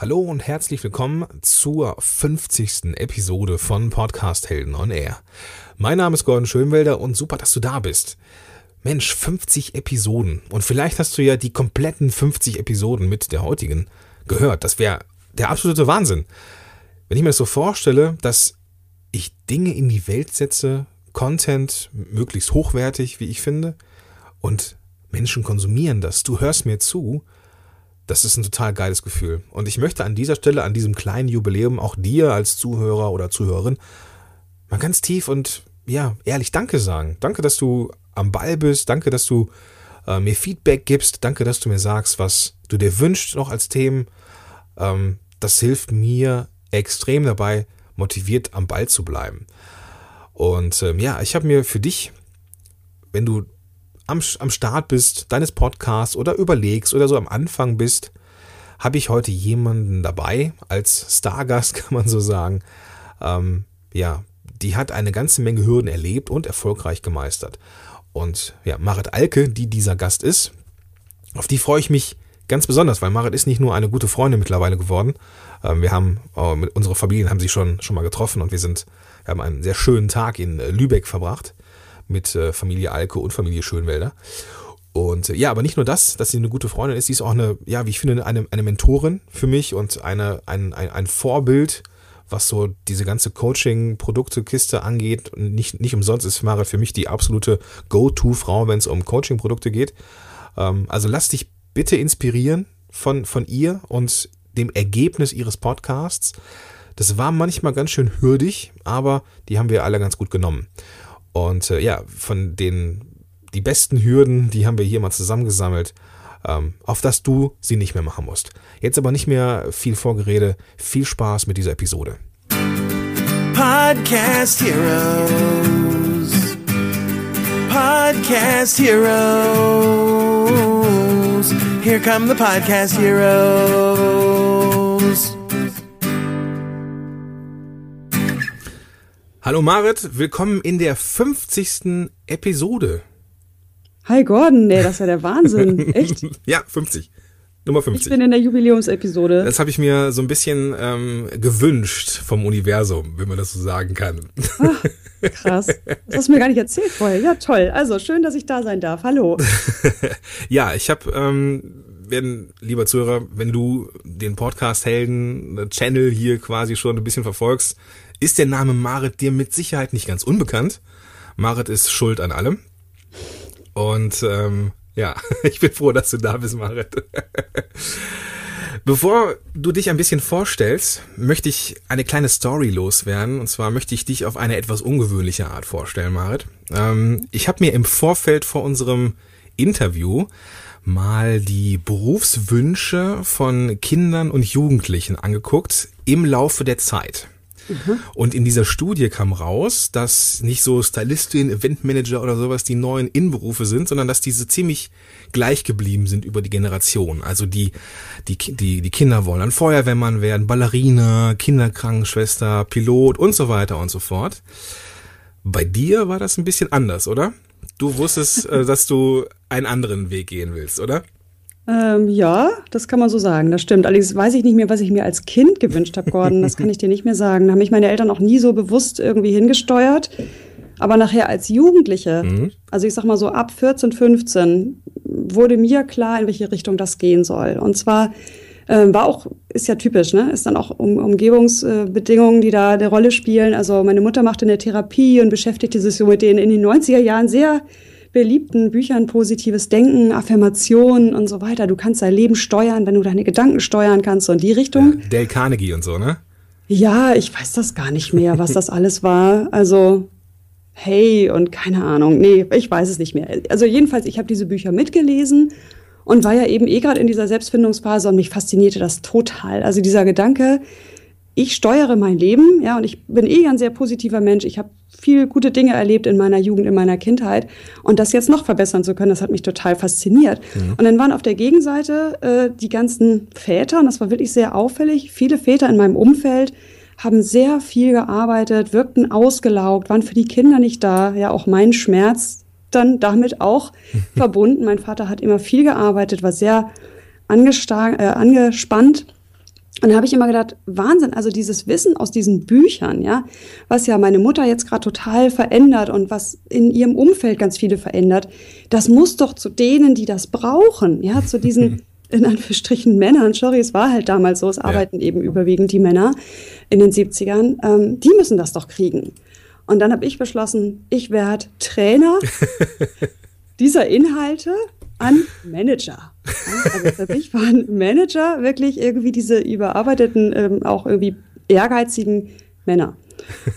Hallo und herzlich willkommen zur 50. Episode von Podcast Helden on Air. Mein Name ist Gordon Schönwelder und super, dass du da bist. Mensch, 50 Episoden. Und vielleicht hast du ja die kompletten 50 Episoden mit der heutigen gehört. Das wäre der absolute Wahnsinn. Wenn ich mir das so vorstelle, dass ich Dinge in die Welt setze, Content möglichst hochwertig, wie ich finde, und Menschen konsumieren das. Du hörst mir zu das ist ein total geiles Gefühl. Und ich möchte an dieser Stelle, an diesem kleinen Jubiläum, auch dir als Zuhörer oder Zuhörerin mal ganz tief und ja, ehrlich Danke sagen. Danke, dass du am Ball bist. Danke, dass du äh, mir Feedback gibst. Danke, dass du mir sagst, was du dir wünschst noch als Themen. Ähm, das hilft mir extrem dabei, motiviert am Ball zu bleiben. Und ähm, ja, ich habe mir für dich, wenn du am, am Start bist deines Podcasts oder überlegst oder so am Anfang bist, habe ich heute jemanden dabei, als Stargast kann man so sagen. Ähm, ja, die hat eine ganze Menge Hürden erlebt und erfolgreich gemeistert. Und ja, Marit Alke, die dieser Gast ist, auf die freue ich mich ganz besonders, weil Marit ist nicht nur eine gute Freundin mittlerweile geworden. Ähm, wir haben, äh, mit unserer Familien haben sich schon, schon mal getroffen und wir sind, wir haben einen sehr schönen Tag in äh, Lübeck verbracht mit äh, Familie Alke und Familie Schönwälder. Und äh, ja, aber nicht nur das, dass sie eine gute Freundin ist, sie ist auch eine, ja, wie ich finde, eine, eine Mentorin für mich und eine, ein, ein, ein Vorbild, was so diese ganze Coaching-Produkte-Kiste angeht. Nicht, nicht umsonst ist Mara für mich die absolute Go-To-Frau, wenn es um Coaching-Produkte geht. Ähm, also lass dich bitte inspirieren von, von ihr und dem Ergebnis ihres Podcasts. Das war manchmal ganz schön hürdig, aber die haben wir alle ganz gut genommen. Und äh, ja, von den die besten Hürden, die haben wir hier mal zusammengesammelt, ähm, auf dass du sie nicht mehr machen musst. Jetzt aber nicht mehr viel Vorgerede, viel Spaß mit dieser Episode. Podcast Heroes. Podcast Heroes. Here come the Podcast Heroes. Hallo Marit, willkommen in der 50. Episode. Hi Gordon, nee, das ist ja der Wahnsinn. Echt? ja, 50. Nummer 50. Ich bin in der Jubiläumsepisode. Das habe ich mir so ein bisschen ähm, gewünscht vom Universum, wenn man das so sagen kann. Ach, krass. Das hast du mir gar nicht erzählt vorher. Ja, toll. Also schön, dass ich da sein darf. Hallo. ja, ich habe, ähm, wenn, lieber Zuhörer, wenn du den Podcast Helden Channel hier quasi schon ein bisschen verfolgst, ist der Name Marit dir mit Sicherheit nicht ganz unbekannt. Marit ist schuld an allem. Und ähm, ja, ich bin froh, dass du da bist, Marit. Bevor du dich ein bisschen vorstellst, möchte ich eine kleine Story loswerden. Und zwar möchte ich dich auf eine etwas ungewöhnliche Art vorstellen, Marit. Ähm, ich habe mir im Vorfeld vor unserem Interview mal die Berufswünsche von Kindern und Jugendlichen angeguckt im Laufe der Zeit. Und in dieser Studie kam raus, dass nicht so Stylistin, Eventmanager oder sowas die neuen Innenberufe sind, sondern dass diese ziemlich gleich geblieben sind über die Generation. Also die, die, die, die Kinder wollen dann Feuerwehrmann werden, Ballerina, Kinderkrankenschwester, Pilot und so weiter und so fort. Bei dir war das ein bisschen anders, oder? Du wusstest, äh, dass du einen anderen Weg gehen willst, oder? Ähm, ja, das kann man so sagen, das stimmt. Allerdings weiß ich nicht mehr, was ich mir als Kind gewünscht habe, Gordon. Das kann ich dir nicht mehr sagen. Da haben mich meine Eltern auch nie so bewusst irgendwie hingesteuert. Aber nachher als Jugendliche, mhm. also ich sag mal so ab 14, 15, wurde mir klar, in welche Richtung das gehen soll. Und zwar äh, war auch, ist ja typisch, ne? Ist dann auch um, Umgebungsbedingungen, die da eine Rolle spielen. Also meine Mutter machte eine Therapie und beschäftigte sich so mit denen in den 90er Jahren sehr beliebten Büchern positives Denken, Affirmationen und so weiter. Du kannst dein Leben steuern, wenn du deine Gedanken steuern kannst, so in die Richtung. Ja, Dale Carnegie und so, ne? Ja, ich weiß das gar nicht mehr, was das alles war. Also, hey und keine Ahnung. Nee, ich weiß es nicht mehr. Also jedenfalls, ich habe diese Bücher mitgelesen und war ja eben eh gerade in dieser Selbstfindungsphase und mich faszinierte das total. Also dieser Gedanke, ich steuere mein Leben, ja, und ich bin eh ein sehr positiver Mensch. Ich habe viel gute Dinge erlebt in meiner Jugend, in meiner Kindheit. Und das jetzt noch verbessern zu können, das hat mich total fasziniert. Mhm. Und dann waren auf der Gegenseite äh, die ganzen Väter, und das war wirklich sehr auffällig. Viele Väter in meinem Umfeld haben sehr viel gearbeitet, wirkten ausgelaugt, waren für die Kinder nicht da. Ja, auch mein Schmerz dann damit auch verbunden. Mein Vater hat immer viel gearbeitet, war sehr äh, angespannt Und da habe ich immer gedacht, Wahnsinn, also dieses Wissen aus diesen Büchern, ja, was ja meine Mutter jetzt gerade total verändert und was in ihrem Umfeld ganz viele verändert, das muss doch zu denen, die das brauchen, ja, zu diesen in Anführungsstrichen Männern, sorry, es war halt damals so, es arbeiten ja. eben überwiegend die Männer in den 70ern, ähm, die müssen das doch kriegen. Und dann habe ich beschlossen, ich werde Trainer dieser Inhalte an Manager. Also für mich waren Manager wirklich irgendwie diese überarbeiteten, ähm, auch irgendwie ehrgeizigen Männer.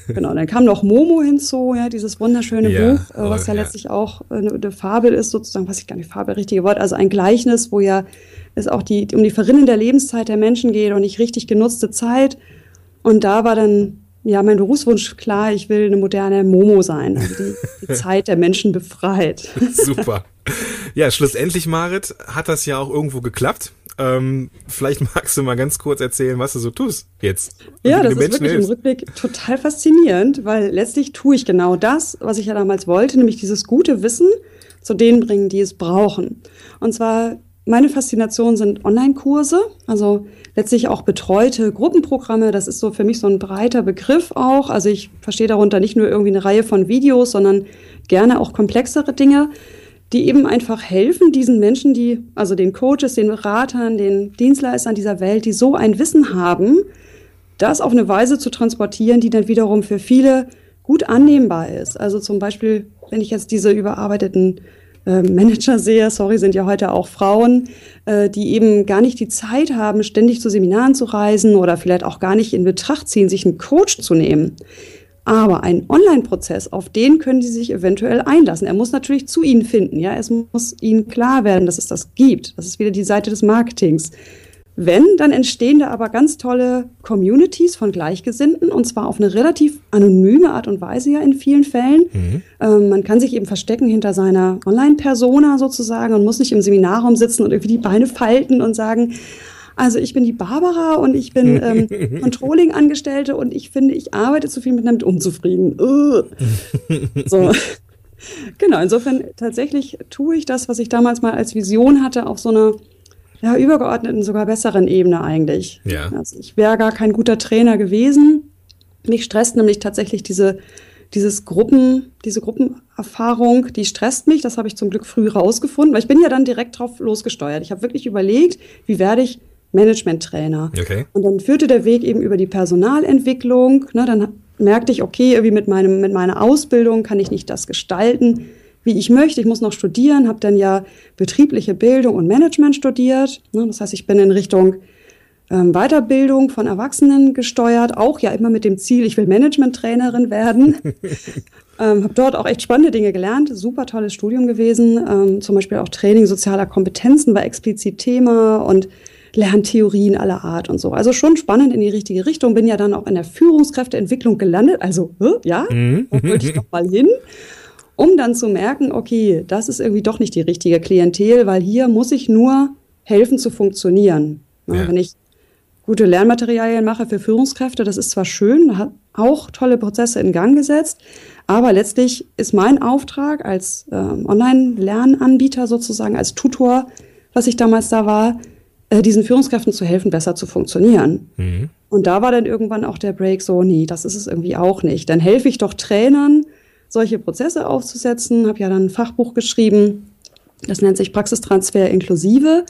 Genau, dann kam noch Momo hinzu, ja, dieses wunderschöne ja, Buch, äh, was ja, ja, letztlich auch eine, eine Fabel ist, sozusagen, was ich gar nicht Fabel, richtige Wort, also ein Gleichnis, wo ja es auch die, um die Verrinnen der Lebenszeit der Menschen geht und nicht richtig genutzte Zeit. Und da war dann ja, mein Berufswunsch klar, ich will eine moderne Momo sein, also die, die Zeit der Menschen befreit. Super. Ja, schlussendlich, Marit, hat das ja auch irgendwo geklappt. Ähm, vielleicht magst du mal ganz kurz erzählen, was du so tust jetzt. Ja, das ist wirklich hilfst. im Rückblick total faszinierend, weil letztlich tue ich genau das, was ich ja damals wollte, nämlich dieses gute Wissen zu denen bringen, die es brauchen. Und zwar meine Faszination sind Online-Kurse, also letztlich auch betreute Gruppenprogramme. Das ist so für mich so ein breiter Begriff auch. Also ich verstehe darunter nicht nur irgendwie eine Reihe von Videos, sondern gerne auch komplexere Dinge, die eben einfach helfen, diesen Menschen, die, also den Coaches, den Beratern, den Dienstleistern dieser Welt, die so ein Wissen haben, das auf eine Weise zu transportieren, die dann wiederum für viele gut annehmbar ist. Also zum Beispiel, wenn ich jetzt diese überarbeiteten äh, Manager sehe, sorry, sind ja heute auch Frauen, äh, die eben gar nicht die Zeit haben, ständig zu Seminaren zu reisen oder vielleicht auch gar nicht in Betracht ziehen, sich einen Coach zu nehmen. Aber ein Online-Prozess, auf den können Sie sich eventuell einlassen. Er muss natürlich zu Ihnen finden. Ja, es muss Ihnen klar werden, dass es das gibt. Das ist wieder die Seite des Marketings. Wenn, dann entstehen da aber ganz tolle Communities von Gleichgesinnten und zwar auf eine relativ anonyme Art und Weise ja in vielen Fällen. Mhm. Ähm, man kann sich eben verstecken hinter seiner Online-Persona sozusagen und muss nicht im Seminarraum sitzen und irgendwie die Beine falten und sagen, also ich bin die Barbara und ich bin ähm, Controlling-Angestellte und ich finde, ich arbeite zu viel mit damit unzufrieden. so. Genau, insofern tatsächlich tue ich das, was ich damals mal als Vision hatte, auf so einer ja, übergeordneten, sogar besseren Ebene eigentlich. Ja. Also ich wäre gar kein guter Trainer gewesen. Mich stresst nämlich tatsächlich diese, dieses Gruppen, diese Gruppenerfahrung, die stresst mich. Das habe ich zum Glück früh rausgefunden, weil ich bin ja dann direkt drauf losgesteuert. Ich habe wirklich überlegt, wie werde ich Management-Trainer. Okay. Und dann führte der Weg eben über die Personalentwicklung. Ne, dann merkte ich, okay, irgendwie mit, meinem, mit meiner Ausbildung kann ich nicht das gestalten, wie ich möchte. Ich muss noch studieren, habe dann ja betriebliche Bildung und Management studiert. Ne, das heißt, ich bin in Richtung ähm, Weiterbildung von Erwachsenen gesteuert, auch ja immer mit dem Ziel, ich will Management-Trainerin werden. ähm, habe dort auch echt spannende Dinge gelernt, super tolles Studium gewesen, ähm, zum Beispiel auch Training sozialer Kompetenzen war explizit Thema und Lerntheorien aller Art und so. Also schon spannend in die richtige Richtung. Bin ja dann auch in der Führungskräfteentwicklung gelandet. Also, ja, mhm. da wollte ich noch mal hin. Um dann zu merken, okay, das ist irgendwie doch nicht die richtige Klientel, weil hier muss ich nur helfen zu funktionieren. Ja. Wenn ich gute Lernmaterialien mache für Führungskräfte, das ist zwar schön, hat auch tolle Prozesse in Gang gesetzt, aber letztlich ist mein Auftrag als äh, Online-Lernanbieter sozusagen, als Tutor, was ich damals da war, äh, diesen Führungskräften zu helfen, besser zu funktionieren. Mhm. Und da war dann irgendwann auch der Break so, nee, das ist es irgendwie auch nicht. Dann helfe ich doch Trainern, solche Prozesse aufzusetzen, habe ja dann ein Fachbuch geschrieben, das nennt sich Praxistransfer inklusive.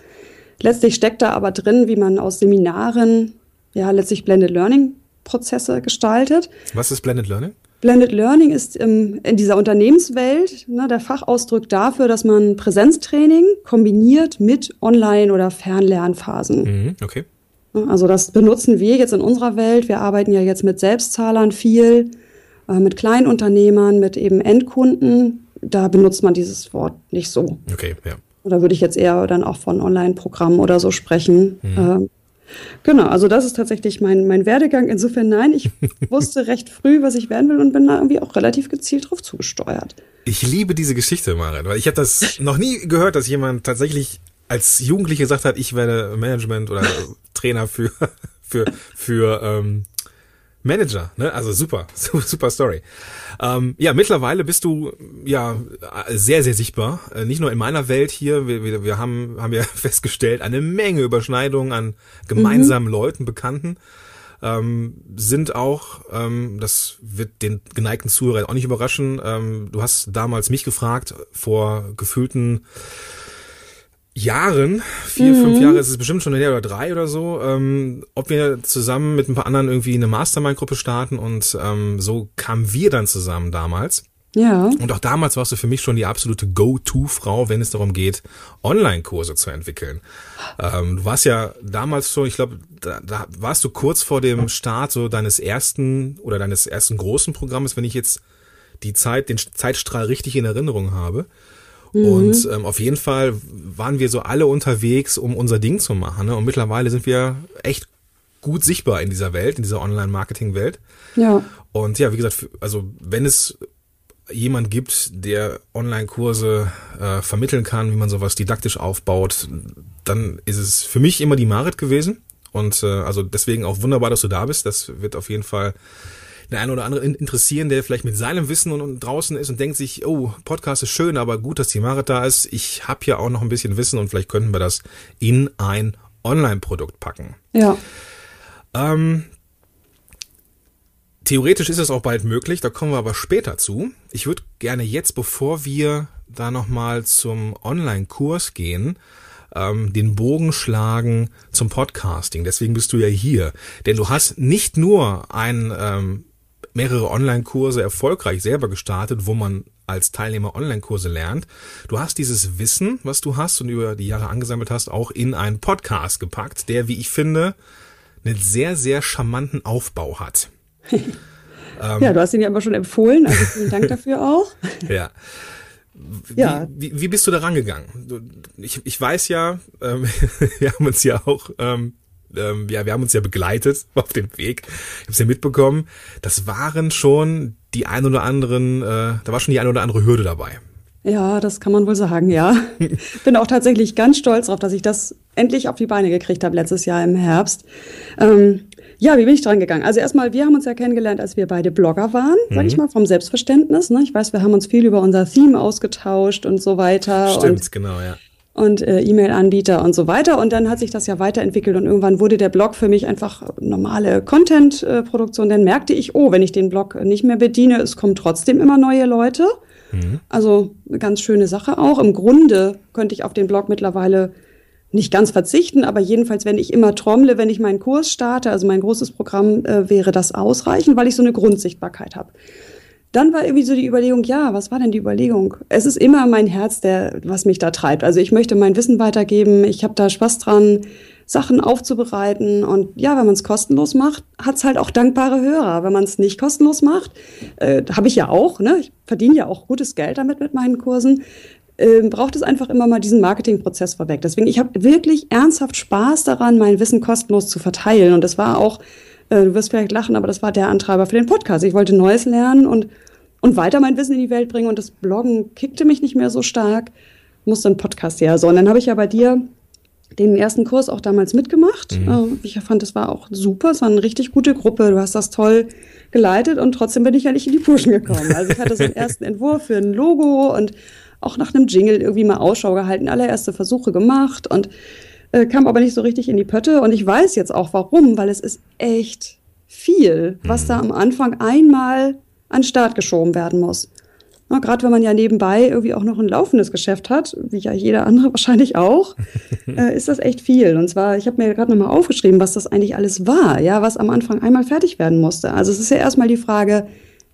Letztlich steckt da aber drin, wie man aus Seminaren ja letztlich Blended Learning Prozesse gestaltet. Was ist Blended Learning? Blended Learning ist im, in dieser Unternehmenswelt ne, der Fachausdruck dafür, dass man Präsenztraining kombiniert mit Online- oder Fernlernphasen. Mhm, okay. Also das benutzen wir jetzt in unserer Welt. Wir arbeiten ja jetzt mit Selbstzahlern viel, äh, mit Kleinunternehmern, mit eben Endkunden. Da benutzt man dieses Wort nicht so. Okay, ja. Oder würde ich jetzt eher dann auch von Online-Programmen oder so sprechen. Mhm. Genau, also das ist tatsächlich mein, mein Werdegang. Insofern nein, ich wusste recht früh, was ich werden will und bin da irgendwie auch relativ gezielt drauf zugesteuert. Ich liebe diese Geschichte, Maren, weil ich habe das noch nie gehört, dass jemand tatsächlich als Jugendliche gesagt hat, ich werde Management oder Trainer für, für, für ähm, Manager, ne? Also super, super Story. Ähm, ja, mittlerweile bist du ja sehr, sehr sichtbar. Äh, nicht nur in meiner Welt hier. Wir, wir, wir haben, haben ja festgestellt, eine Menge Überschneidungen an gemeinsamen mhm. Leuten, Bekannten. Ähm, sind auch, ähm, das wird den geneigten Zuhörer auch nicht überraschen, ähm, du hast damals mich gefragt, vor gefühlten Jahren, vier, mhm. fünf Jahre ist es bestimmt schon her oder drei oder so, ähm, ob wir zusammen mit ein paar anderen irgendwie eine Mastermind-Gruppe starten und ähm, so kamen wir dann zusammen damals. Ja. Und auch damals warst du für mich schon die absolute Go-To-Frau, wenn es darum geht, Online-Kurse zu entwickeln. Ähm, du warst ja damals schon, ich glaube, da, da warst du kurz vor dem Start so deines ersten oder deines ersten großen Programmes, wenn ich jetzt die Zeit, den Zeitstrahl richtig in Erinnerung habe. Mhm. Und ähm, auf jeden Fall waren wir so alle unterwegs, um unser Ding zu machen. Ne? Und mittlerweile sind wir echt gut sichtbar in dieser Welt, in dieser Online-Marketing-Welt. Ja. Und ja, wie gesagt, also wenn es jemand gibt, der Online-Kurse äh, vermitteln kann, wie man sowas didaktisch aufbaut, dann ist es für mich immer die Marit gewesen. Und äh, also deswegen auch wunderbar, dass du da bist. Das wird auf jeden Fall der eine oder andere interessieren, der vielleicht mit seinem Wissen und, und, draußen ist und denkt sich, oh, Podcast ist schön, aber gut, dass die Marit da ist. Ich habe ja auch noch ein bisschen Wissen und vielleicht könnten wir das in ein Online-Produkt packen. Ja. Ähm, theoretisch ist es auch bald möglich, da kommen wir aber später zu. Ich würde gerne jetzt, bevor wir da nochmal zum Online-Kurs gehen, ähm, den Bogen schlagen zum Podcasting. Deswegen bist du ja hier. Denn du hast nicht nur ein ähm, mehrere Online-Kurse erfolgreich selber gestartet, wo man als Teilnehmer Online-Kurse lernt. Du hast dieses Wissen, was du hast und über die Jahre angesammelt hast, auch in einen Podcast gepackt, der, wie ich finde, einen sehr, sehr charmanten Aufbau hat. ja, du hast ihn ja immer schon empfohlen, also vielen Dank dafür auch. ja. Wie, ja. Wie, wie bist du da rangegangen? Ich, ich weiß ja, ähm, wir haben uns ja auch ähm, ähm, ja, wir haben uns ja begleitet auf dem Weg. Ich habe es ja mitbekommen. Das waren schon die ein oder anderen, äh, da war schon die ein oder andere Hürde dabei. Ja, das kann man wohl sagen, ja. Bin auch tatsächlich ganz stolz darauf, dass ich das endlich auf die Beine gekriegt habe letztes Jahr im Herbst. Ähm, ja, wie bin ich dran gegangen? Also erstmal, wir haben uns ja kennengelernt, als wir beide Blogger waren, mhm. sag ich mal, vom Selbstverständnis. Ne? Ich weiß, wir haben uns viel über unser Theme ausgetauscht und so weiter. Stimmt, und genau, ja und äh, E-Mail-Anbieter und so weiter. Und dann hat sich das ja weiterentwickelt und irgendwann wurde der Blog für mich einfach normale Content-Produktion. Dann merkte ich, oh, wenn ich den Blog nicht mehr bediene, es kommen trotzdem immer neue Leute. Mhm. Also eine ganz schöne Sache auch. Im Grunde könnte ich auf den Blog mittlerweile nicht ganz verzichten, aber jedenfalls, wenn ich immer trommle, wenn ich meinen Kurs starte, also mein großes Programm, äh, wäre das ausreichend, weil ich so eine Grundsichtbarkeit habe dann war irgendwie so die Überlegung, ja, was war denn die Überlegung? Es ist immer mein Herz, der, was mich da treibt. Also ich möchte mein Wissen weitergeben, ich habe da Spaß dran, Sachen aufzubereiten. Und ja, wenn man es kostenlos macht, hat es halt auch dankbare Hörer. Wenn man es nicht kostenlos macht, äh, habe ich ja auch, ne? Ich verdiene ja auch gutes Geld damit mit meinen Kursen. Äh, braucht es einfach immer mal diesen Marketingprozess vorweg. Deswegen, ich habe wirklich ernsthaft Spaß daran, mein Wissen kostenlos zu verteilen. Und das war auch äh, du wirst vielleicht lachen, aber das war der Antreiber für den Podcast. Ich wollte Neues lernen und, und weiter mein Wissen in die Welt bringen und das Bloggen kickte mich nicht mehr so stark, musste ein Podcast her. So, und dann habe ich ja bei dir den ersten Kurs auch damals mitgemacht. Mhm. Äh, ich fand, das war auch super. Es war eine richtig gute Gruppe. Du hast das toll geleitet und trotzdem bin ich ja nicht in die Puschen gekommen. Also ich hatte so einen ersten Entwurf für ein Logo und auch nach einem Jingle irgendwie mal Ausschau gehalten, allererste Versuche gemacht und äh, kam aber nicht so richtig in die Pötte. Und ich weiß jetzt auch warum, weil es ist echt viel, was da mhm. am Anfang einmal an den Start geschoben werden muss. Gerade wenn man ja nebenbei irgendwie auch noch ein laufendes Geschäft hat, wie ja jeder andere wahrscheinlich auch, äh, ist das echt viel. Und zwar, ich habe mir gerade nochmal aufgeschrieben, was das eigentlich alles war, ja, was am Anfang einmal fertig werden musste. Also es ist ja erstmal die Frage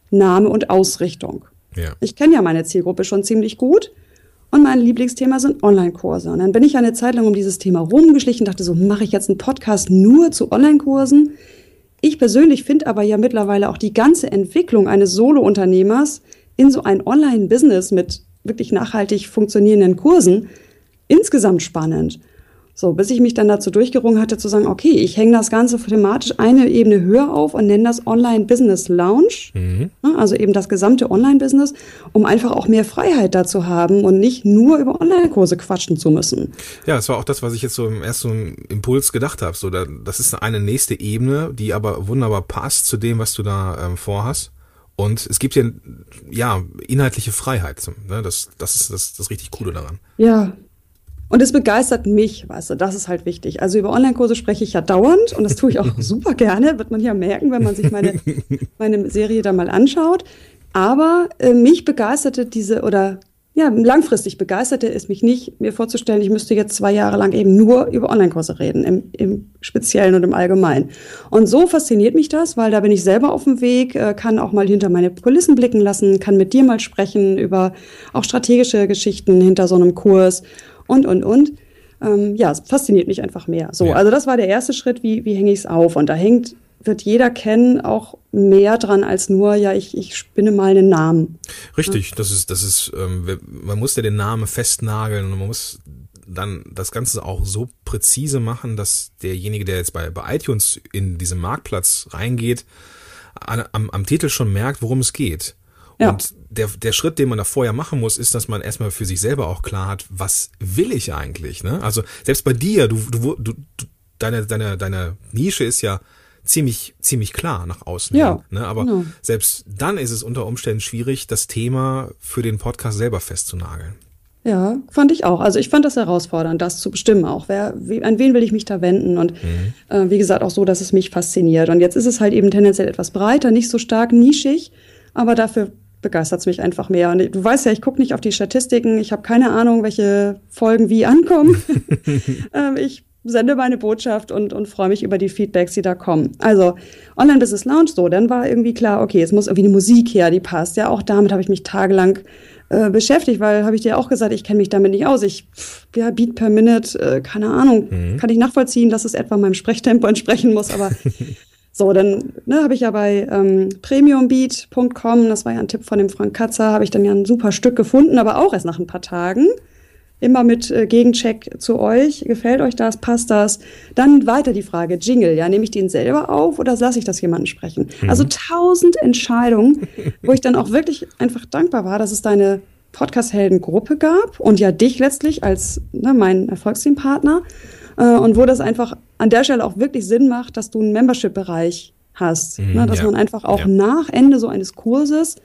Name und Ausrichtung. Ja. Ich kenne ja meine Zielgruppe schon ziemlich gut und mein Lieblingsthema sind Online-Kurse. Und dann bin ich eine Zeit lang um dieses Thema rumgeschlichen, dachte so, mache ich jetzt einen Podcast nur zu Online-Kursen? Ich persönlich finde aber ja mittlerweile auch die ganze Entwicklung eines Solo-Unternehmers in so ein Online-Business mit wirklich nachhaltig funktionierenden Kursen insgesamt spannend. So, bis ich mich dann dazu durchgerungen hatte, zu sagen, okay, ich hänge das Ganze thematisch eine Ebene höher auf und nenne das Online Business Lounge. Mhm. Also eben das gesamte Online-Business, um einfach auch mehr Freiheit dazu haben und nicht nur über Online-Kurse quatschen zu müssen. Ja, das war auch das, was ich jetzt so im ersten Impuls gedacht habe. So, das ist eine nächste Ebene, die aber wunderbar passt zu dem, was du da ähm, vorhast. Und es gibt ja, ja inhaltliche Freiheit. Ne? Das, das ist das, das richtig Coole daran. Ja, und es begeistert mich, weißt du, das ist halt wichtig. Also über Online-Kurse spreche ich ja dauernd und das tue ich auch super gerne, wird man ja merken, wenn man sich meine, meine Serie da mal anschaut. Aber äh, mich begeisterte diese, oder ja, langfristig begeisterte es mich nicht, mir vorzustellen, ich müsste jetzt zwei Jahre lang eben nur über Online-Kurse reden, im, im Speziellen und im Allgemeinen. Und so fasziniert mich das, weil da bin ich selber auf dem Weg, äh, kann auch mal hinter meine Kulissen blicken lassen, kann mit dir mal sprechen über auch strategische Geschichten hinter so einem Kurs und, und, und. Ähm, ja, es fasziniert mich einfach mehr. So, ja. also das war der erste Schritt, wie, wie hänge ich es auf? Und da hängt, wird jeder kennen, auch mehr dran als nur, ja, ich, ich spinne mal einen Namen. Richtig, ja. das ist, das ist, ähm, man muss ja den Namen festnageln und man muss dann das Ganze auch so präzise machen, dass derjenige, der jetzt bei, bei iTunes in diesen Marktplatz reingeht, an, am, am Titel schon merkt, worum es geht. Ja. Und der, der Schritt, den man da vorher machen muss, ist, dass man erstmal für sich selber auch klar hat, was will ich eigentlich? Ne? Also selbst bei dir, du, du, du, deine, deine, deine Nische ist ja ziemlich, ziemlich klar nach außen. Ja. Ne? Aber ja. selbst dann ist es unter Umständen schwierig, das Thema für den Podcast selber festzunageln. Ja, fand ich auch. Also ich fand das herausfordernd, das zu bestimmen auch. Wer, wie, an wen will ich mich da wenden? Und mhm. äh, wie gesagt, auch so, dass es mich fasziniert. Und jetzt ist es halt eben tendenziell etwas breiter, nicht so stark nischig, aber dafür begeistert es mich einfach mehr. Und du weißt ja, ich gucke nicht auf die Statistiken, ich habe keine Ahnung, welche Folgen wie ankommen. ähm, ich sende meine Botschaft und, und freue mich über die Feedbacks, die da kommen. Also Online Business Lounge so, dann war irgendwie klar, okay, es muss irgendwie eine Musik her, die passt. Ja, auch damit habe ich mich tagelang äh, beschäftigt, weil habe ich dir auch gesagt, ich kenne mich damit nicht aus. Ich, ja, Beat per Minute, äh, keine Ahnung, mhm. kann ich nachvollziehen, dass es etwa meinem Sprechtempo entsprechen muss, aber So, dann ne, habe ich ja bei ähm, premiumbeat.com, das war ja ein Tipp von dem Frank Katzer, habe ich dann ja ein super Stück gefunden, aber auch erst nach ein paar Tagen. Immer mit äh, Gegencheck zu euch. Gefällt euch das? Passt das? Dann weiter die Frage, Jingle, ja, nehme ich den selber auf oder lasse ich das jemanden sprechen? Mhm. Also tausend Entscheidungen, wo ich dann auch wirklich einfach dankbar war, dass es deine Podcast-Helden-Gruppe gab und ja dich letztlich als ne, mein Erfolgsteampartner. partner äh, und wo das einfach an der Stelle auch wirklich Sinn macht, dass du einen Membership-Bereich hast. Mhm, ne, dass ja. man einfach auch ja. nach Ende so eines Kurses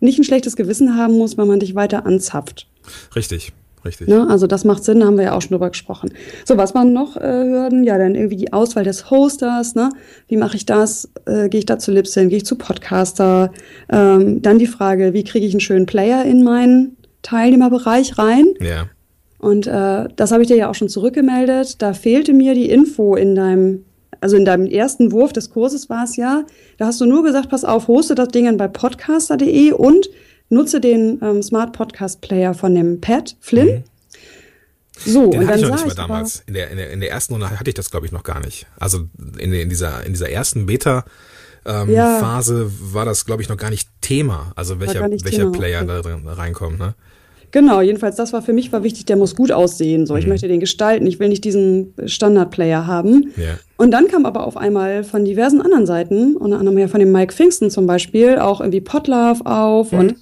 nicht ein schlechtes Gewissen haben muss, wenn man dich weiter anzapft. Richtig. Richtig. Ne, also das macht Sinn, da haben wir ja auch schon drüber gesprochen. So, was waren noch äh, Hürden? Ja, dann irgendwie die Auswahl des Hosters, ne? Wie mache ich das? Äh, Gehe ich da zu Libsyn? Gehe ich zu Podcaster? Ähm, dann die Frage, wie kriege ich einen schönen Player in meinen Teilnehmerbereich rein? Ja. Und äh, das habe ich dir ja auch schon zurückgemeldet. Da fehlte mir die Info in deinem, also in deinem ersten Wurf des Kurses war es ja. Da hast du nur gesagt, pass auf, hoste das Ding bei podcaster.de und nutze den ähm, Smart Podcast Player von dem Pat Flynn. Mhm. So, Den und hatte dann ich noch nicht mal damals. In der, in, der, in der ersten Runde hatte ich das, glaube ich, noch gar nicht. Also in, in, dieser, in dieser ersten Beta ähm, ja. Phase war das, glaube ich, noch gar nicht Thema. Also welcher, welcher Thema, Player okay. da reinkommt. Ne? Genau, jedenfalls das war für mich war wichtig, der muss gut aussehen. So, ich mhm. möchte den gestalten, ich will nicht diesen Standard-Player haben. Ja. Und dann kam aber auf einmal von diversen anderen Seiten, unter anderem ja von dem Mike Pfingsten zum Beispiel, auch irgendwie Potlove auf mhm. und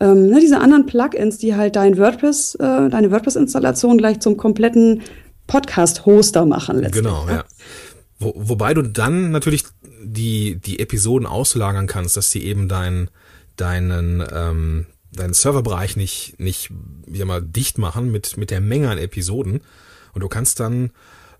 ähm, ne, diese anderen Plugins, die halt dein WordPress, äh, deine WordPress-Installation gleich zum kompletten Podcast-Hoster machen letztlich. Genau, ja. Wo, wobei du dann natürlich die, die Episoden auslagern kannst, dass sie eben dein, deinen, ähm, deinen Serverbereich nicht, nicht wie mal dicht machen mit, mit der Menge an Episoden. Und du kannst dann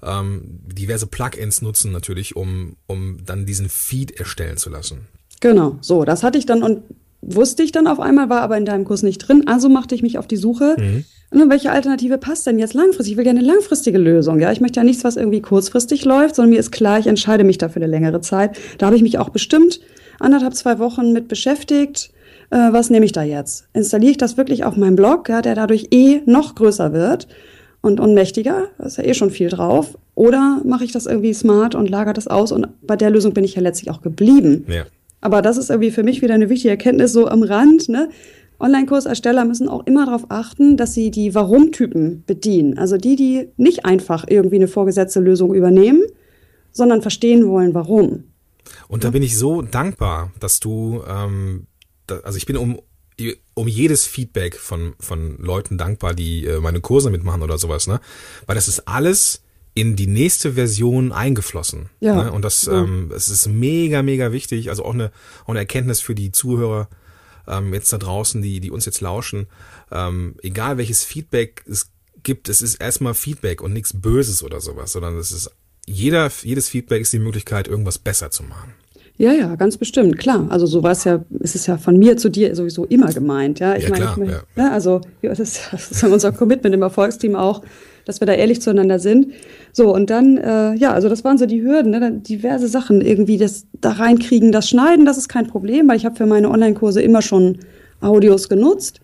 ähm, diverse Plugins nutzen natürlich, um, um dann diesen Feed erstellen zu lassen. Genau, so, das hatte ich dann und wusste ich dann auf einmal, war aber in deinem Kurs nicht drin. Also machte ich mich auf die Suche. Mhm. Ne, welche Alternative passt denn jetzt langfristig? Ich will gerne eine langfristige Lösung. Ja, ich möchte ja nichts, was irgendwie kurzfristig läuft, sondern mir ist klar, ich entscheide mich dafür eine längere Zeit. Da habe ich mich auch bestimmt anderthalb, zwei Wochen mit beschäftigt äh, was nehme ich da jetzt? Installiere ich das wirklich auf meinem Blog, ja, der dadurch eh noch größer wird und, und mächtiger, da ist ja eh schon viel drauf, oder mache ich das irgendwie smart und lagere das aus und bei der Lösung bin ich ja letztlich auch geblieben. Ja. Aber das ist irgendwie für mich wieder eine wichtige Erkenntnis, so am Rand, ne? Online-Kursersteller müssen auch immer darauf achten, dass sie die Warum-Typen bedienen. Also die, die nicht einfach irgendwie eine vorgesetzte Lösung übernehmen, sondern verstehen wollen, warum. Und da bin ich so dankbar, dass du, ähm, also ich bin um, um jedes Feedback von, von Leuten dankbar, die äh, meine Kurse mitmachen oder sowas, ne? Weil das ist alles in die nächste Version eingeflossen. Ja. Ne? Und das, ja. ähm, es ist mega, mega wichtig. Also auch eine, auch eine Erkenntnis für die Zuhörer ähm, jetzt da draußen, die, die uns jetzt lauschen. Ähm, egal welches Feedback es gibt, es ist erstmal Feedback und nichts Böses oder sowas, sondern es ist jeder, jedes Feedback ist die Möglichkeit, irgendwas besser zu machen. Ja, ja, ganz bestimmt, klar. Also so war es ja, ist es ja von mir zu dir sowieso immer gemeint. Ja, ich ja, meine, klar, ich mein, ja. Ne, also ja, das, das ist unser Commitment im Erfolgsteam auch, dass wir da ehrlich zueinander sind. So, und dann, äh, ja, also das waren so die Hürden, ne? Diverse Sachen irgendwie, das da reinkriegen, das Schneiden, das ist kein Problem, weil ich habe für meine Online-Kurse immer schon Audios genutzt.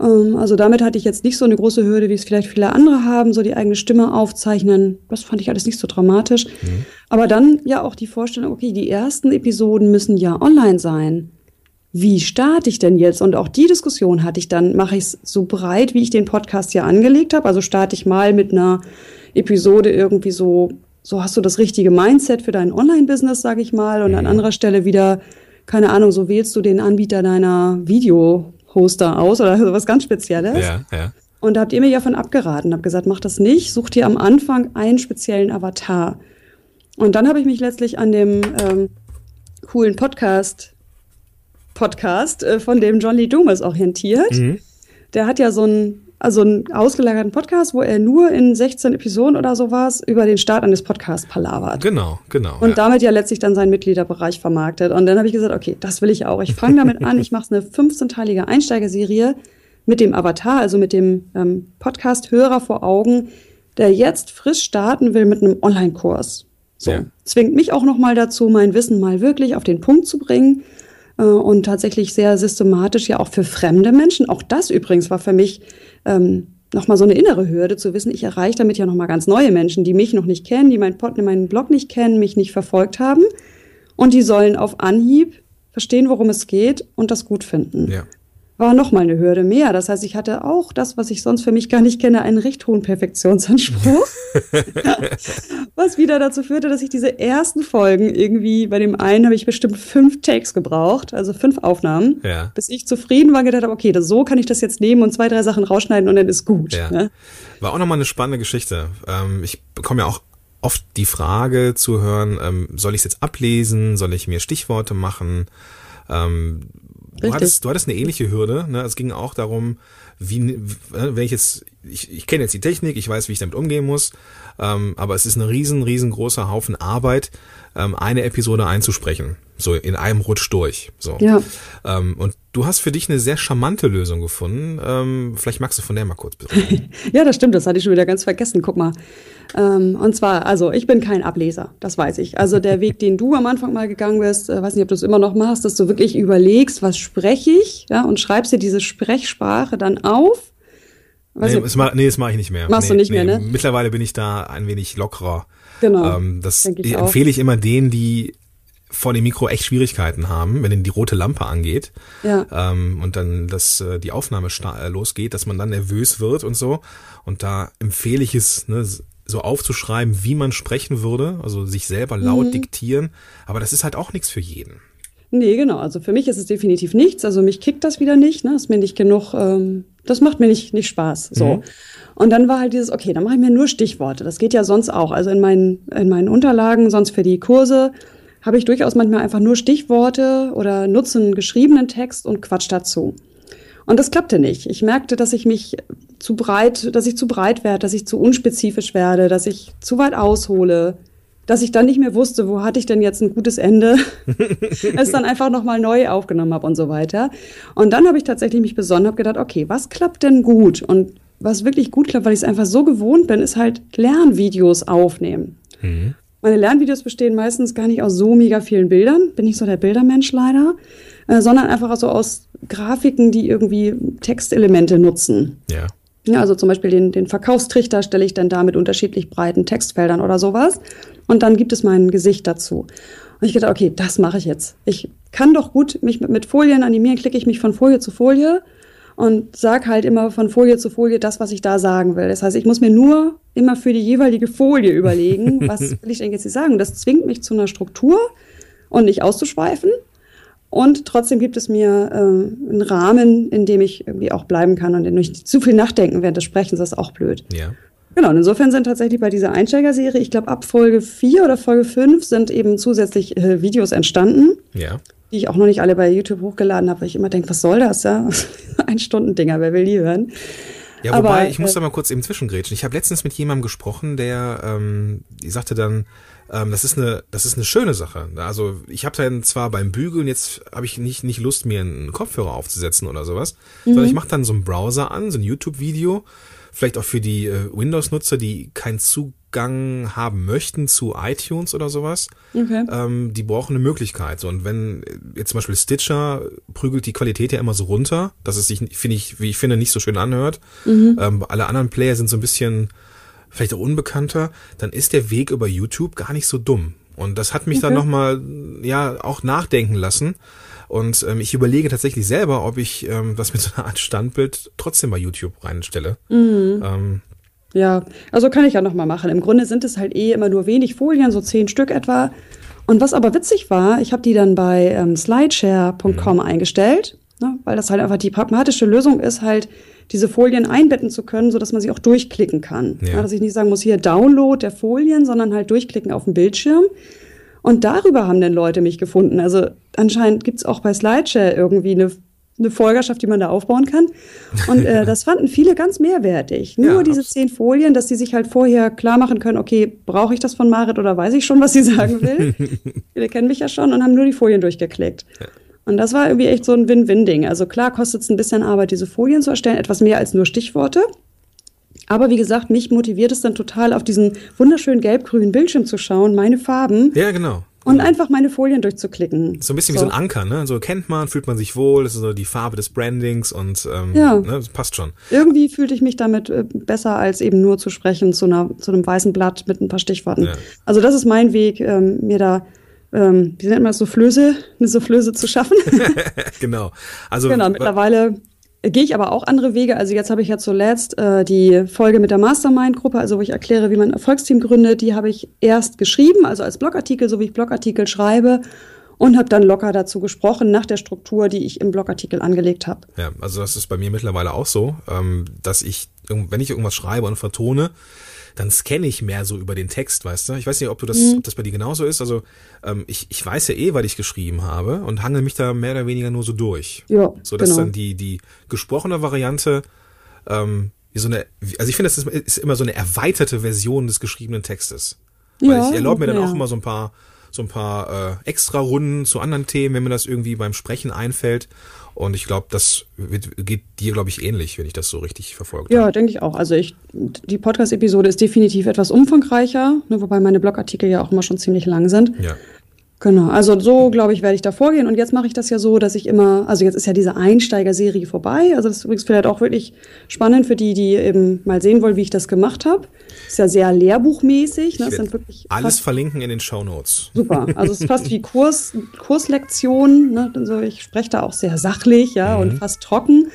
Ähm, also damit hatte ich jetzt nicht so eine große Hürde, wie es vielleicht viele andere haben, so die eigene Stimme aufzeichnen. Das fand ich alles nicht so dramatisch. Mhm. Aber dann ja auch die Vorstellung, okay, die ersten Episoden müssen ja online sein wie starte ich denn jetzt? Und auch die Diskussion hatte ich dann, mache ich es so breit, wie ich den Podcast ja angelegt habe. Also starte ich mal mit einer Episode irgendwie so, so hast du das richtige Mindset für dein Online-Business, sage ich mal. Und an mhm. anderer Stelle wieder, keine Ahnung, so wählst du den Anbieter deiner Video-Hoster aus oder sowas ganz Spezielles. Ja, ja. Und da habt ihr mir ja von abgeraten, habt gesagt, mach das nicht, such dir am Anfang einen speziellen Avatar. Und dann habe ich mich letztlich an dem ähm, coolen Podcast Podcast, äh, von dem John Lee Dumas orientiert. Mhm. Der hat ja so einen, also einen ausgelagerten Podcast, wo er nur in 16 Episoden oder sowas über den Start eines Podcasts palavert. Genau, genau. Und ja. damit ja letztlich dann seinen Mitgliederbereich vermarktet. Und dann habe ich gesagt, okay, das will ich auch. Ich fange damit an, ich mache eine 15-teilige Einsteigerserie mit dem Avatar, also mit dem ähm, Podcast-Hörer vor Augen, der jetzt frisch starten will mit einem Online-Kurs. So. Ja. Zwingt mich auch nochmal dazu, mein Wissen mal wirklich auf den Punkt zu bringen äh, und tatsächlich sehr systematisch ja auch für fremde Menschen. Auch das übrigens war für mich ähm, nochmal so eine innere Hürde zu wissen, ich erreiche damit ja nochmal ganz neue Menschen, die mich noch nicht kennen, die meinen, Pod, meinen Blog nicht kennen, mich nicht verfolgt haben. Und die sollen auf Anhieb verstehen, worum es geht und das gut finden. Ja war noch mal eine Hürde mehr. Das heißt, ich hatte auch das, was ich sonst für mich gar nicht kenne, einen recht hohen Perfektionsanspruch. was wieder dazu führte, dass ich diese ersten Folgen irgendwie, bei dem einen habe ich bestimmt fünf Takes gebraucht, also fünf Aufnahmen, ja. bis ich zufrieden war, gedacht habe, okay, das, so kann ich das jetzt nehmen und zwei, drei Sachen rausschneiden und dann ist gut. Ja. Ne? War auch noch mal eine spannende Geschichte. Ähm, ich bekomme ja auch oft die Frage zu hören, ähm, soll ich es jetzt ablesen, soll ich mir Stichworte machen? Du hattest, du hattest eine ähnliche Hürde. Ne? Es ging auch darum, wie, äh, wenn ich jetzt, ich, ich kenne jetzt die Technik, ich weiß, wie ich damit umgehen muss, ähm, aber es ist ein riesen, riesengroßer Haufen Arbeit, ähm, eine Episode einzusprechen, so in einem Rutsch durch. So. Ja. Ähm, und du hast für dich eine sehr charmante Lösung gefunden. Ähm, vielleicht magst du von der mal kurz berichten. ja, das stimmt, das hatte ich schon wieder ganz vergessen. Guck mal. Ähm, und zwar, also ich bin kein Ableser, das weiß ich. Also der Weg, den du am Anfang mal gegangen bist, äh, weiß nicht, ob du es immer noch machst, dass du wirklich überlegst, was spreche ich, ja, und schreibst dir diese Sprechsprache dann auf. Nee, ich, das mach, nee, das mache ich nicht mehr. Machst nee, du nicht nee, mehr, ne? Mittlerweile bin ich da ein wenig lockerer. Genau. Ähm, das ich empfehle ich immer denen, die vor dem Mikro echt Schwierigkeiten haben, wenn denn die rote Lampe angeht ja. ähm, und dann das, äh, die Aufnahme äh, losgeht, dass man dann nervös wird und so. Und da empfehle ich es, ne, so aufzuschreiben, wie man sprechen würde, also sich selber laut mhm. diktieren. Aber das ist halt auch nichts für jeden. Nee, genau. Also für mich ist es definitiv nichts. Also mich kickt das wieder nicht. Ne? Ist mir nicht genug. Ähm, das macht mir nicht nicht Spaß. So. Mhm. Und dann war halt dieses, okay, dann mache ich mir nur Stichworte. Das geht ja sonst auch. Also in meinen in meinen Unterlagen, sonst für die Kurse habe ich durchaus manchmal einfach nur Stichworte oder nutze einen geschriebenen Text und Quatsch dazu. Und das klappte nicht. Ich merkte, dass ich mich zu breit, dass ich zu breit werde, dass ich zu unspezifisch werde, dass ich zu weit aushole, dass ich dann nicht mehr wusste, wo hatte ich denn jetzt ein gutes Ende, es dann einfach nochmal neu aufgenommen habe und so weiter. Und dann habe ich tatsächlich mich besonnen, habe gedacht, okay, was klappt denn gut? Und was wirklich gut klappt, weil ich es einfach so gewohnt bin, ist halt Lernvideos aufnehmen. Mhm. Meine Lernvideos bestehen meistens gar nicht aus so mega vielen Bildern, bin ich so der Bildermensch leider, äh, sondern einfach so aus Grafiken, die irgendwie Textelemente nutzen. Ja. Ja, also zum Beispiel den, den Verkaufstrichter stelle ich dann da mit unterschiedlich breiten Textfeldern oder sowas. Und dann gibt es mein Gesicht dazu. Und ich gedacht, okay, das mache ich jetzt. Ich kann doch gut mich mit, mit Folien animieren, klicke ich mich von Folie zu Folie und sag halt immer von Folie zu Folie das, was ich da sagen will. Das heißt, ich muss mir nur immer für die jeweilige Folie überlegen, was will ich denn jetzt sagen. Das zwingt mich zu einer Struktur und nicht auszuschweifen. Und trotzdem gibt es mir äh, einen Rahmen, in dem ich irgendwie auch bleiben kann und nicht zu viel nachdenken während des Sprechens, das ist auch blöd. Ja. Genau, und insofern sind tatsächlich bei dieser Einsteigerserie, ich glaube ab Folge 4 oder Folge 5 sind eben zusätzlich äh, Videos entstanden. Ja. Die ich auch noch nicht alle bei YouTube hochgeladen habe, weil ich immer denke, was soll das, ja? Ein Stundendinger, wer will die hören? Ja, wobei, Aber, ich muss äh, da mal kurz eben zwischengrätschen. Ich habe letztens mit jemandem gesprochen, der, ähm, die sagte dann, ähm, das ist eine, das ist eine schöne Sache. Also ich habe dann zwar beim Bügeln jetzt habe ich nicht nicht Lust mir einen Kopfhörer aufzusetzen oder sowas, mhm. sondern ich mache dann so einen Browser an, so ein YouTube-Video, vielleicht auch für die äh, Windows-Nutzer, die keinen Zugang haben möchten zu iTunes oder sowas. Okay. Ähm, die brauchen eine Möglichkeit. So und wenn jetzt zum Beispiel Stitcher prügelt die Qualität ja immer so runter, dass es sich finde ich wie ich finde nicht so schön anhört. Mhm. Ähm, alle anderen Player sind so ein bisschen vielleicht auch unbekannter, dann ist der Weg über YouTube gar nicht so dumm. Und das hat mich okay. dann nochmal, ja, auch nachdenken lassen. Und ähm, ich überlege tatsächlich selber, ob ich ähm, das mit so einer Art Standbild trotzdem bei YouTube reinstelle. Mhm. Ähm, ja, also kann ich ja nochmal machen. Im Grunde sind es halt eh immer nur wenig Folien, so zehn Stück etwa. Und was aber witzig war, ich habe die dann bei ähm, slideshare.com mhm. eingestellt, ne, weil das halt einfach die pragmatische Lösung ist, halt diese Folien einbetten zu können, sodass man sie auch durchklicken kann. Ja. Ja, dass ich nicht sagen muss, hier Download der Folien, sondern halt durchklicken auf dem Bildschirm. Und darüber haben dann Leute mich gefunden. Also anscheinend gibt's auch bei Slideshare irgendwie eine, eine Folgerschaft, die man da aufbauen kann. Und äh, das fanden viele ganz mehrwertig. Nur ja, diese zehn Folien, dass die sich halt vorher klar machen können, okay, brauche ich das von Marit oder weiß ich schon, was sie sagen will? viele kennen mich ja schon und haben nur die Folien durchgeklickt. Ja. Und das war irgendwie echt so ein Win-Win-Ding. Also klar kostet es ein bisschen Arbeit, diese Folien zu erstellen, etwas mehr als nur Stichworte. Aber wie gesagt, mich motiviert es dann total, auf diesen wunderschönen gelb-grünen Bildschirm zu schauen, meine Farben. Ja, genau. Und einfach meine Folien durchzuklicken. So ein bisschen so. wie so ein Anker, ne? So kennt man, fühlt man sich wohl, das ist so die Farbe des Brandings und ähm, ja. ne, das passt schon. Irgendwie fühlte ich mich damit äh, besser, als eben nur zu sprechen zu, einer, zu einem weißen Blatt mit ein paar Stichworten. Ja. Also das ist mein Weg, ähm, mir da ähm, wie nennt man das, Soufflöse, eine Soufflöse zu schaffen. genau. Also genau, mittlerweile gehe ich aber auch andere Wege. Also jetzt habe ich ja zuletzt äh, die Folge mit der Mastermind-Gruppe, also wo ich erkläre, wie man ein Erfolgsteam gründet, die habe ich erst geschrieben, also als Blogartikel, so wie ich Blogartikel schreibe und habe dann locker dazu gesprochen, nach der Struktur, die ich im Blogartikel angelegt habe. Ja, also das ist bei mir mittlerweile auch so, ähm, dass ich, wenn ich irgendwas schreibe und vertone, dann scanne ich mehr so über den Text, weißt du? Ich weiß nicht, ob du das, mhm. ob das bei dir genauso ist. Also ähm, ich, ich weiß ja eh, was ich geschrieben habe und hangel mich da mehr oder weniger nur so durch. Ja. So dass genau. dann die, die gesprochene Variante ähm, wie so eine, also ich finde, das ist, ist immer so eine erweiterte Version des geschriebenen Textes. Weil ja, ich erlaube mir dann ja. auch immer so ein paar so ein paar äh, extra Runden zu anderen Themen, wenn mir das irgendwie beim Sprechen einfällt. Und ich glaube, das wird, geht dir, glaube ich, ähnlich, wenn ich das so richtig verfolgt Ja, denke ich auch. Also ich, die Podcast-Episode ist definitiv etwas umfangreicher, ne, wobei meine Blogartikel ja auch immer schon ziemlich lang sind. Ja. Genau, also so, glaube ich, werde ich da vorgehen. Und jetzt mache ich das ja so, dass ich immer, also jetzt ist ja diese Einsteigerserie vorbei. Also das ist übrigens vielleicht auch wirklich spannend für die, die eben mal sehen wollen, wie ich das gemacht habe. Ist ja sehr lehrbuchmäßig. Ne? Sind wirklich alles verlinken in den Show Notes. Super, also es ist fast wie Kurs, Kurslektion. Ne? Also ich spreche da auch sehr sachlich, ja, mhm. und fast trocken.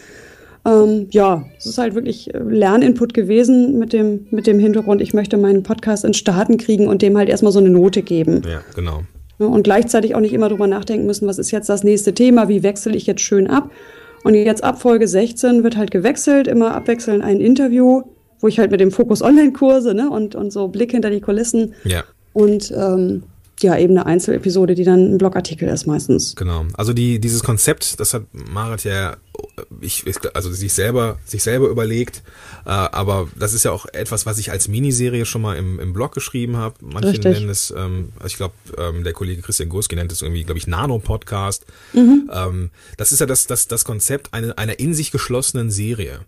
Ähm, ja, es ist halt wirklich Lerninput gewesen mit dem, mit dem Hintergrund, ich möchte meinen Podcast in Starten kriegen und dem halt erstmal so eine Note geben. Ja, genau. Und gleichzeitig auch nicht immer drüber nachdenken müssen, was ist jetzt das nächste Thema, wie wechsle ich jetzt schön ab. Und jetzt ab Folge 16 wird halt gewechselt, immer abwechselnd ein Interview, wo ich halt mit dem Fokus Online-Kurse ne, und, und so Blick hinter die Kulissen. Ja. Und ähm, ja, eben eine Einzelepisode, die dann ein Blogartikel ist meistens. Genau. Also die, dieses Konzept, das hat Marit ja, ich, also sich selber, sich selber überlegt, äh, aber das ist ja auch etwas, was ich als Miniserie schon mal im, im Blog geschrieben habe. Manche Richtig. nennen es, ähm, also ich glaube, ähm, der Kollege Christian Gurski nennt es irgendwie, glaube ich, Nano-Podcast. Mhm. Ähm, das ist ja das, das, das Konzept einer, einer in sich geschlossenen Serie.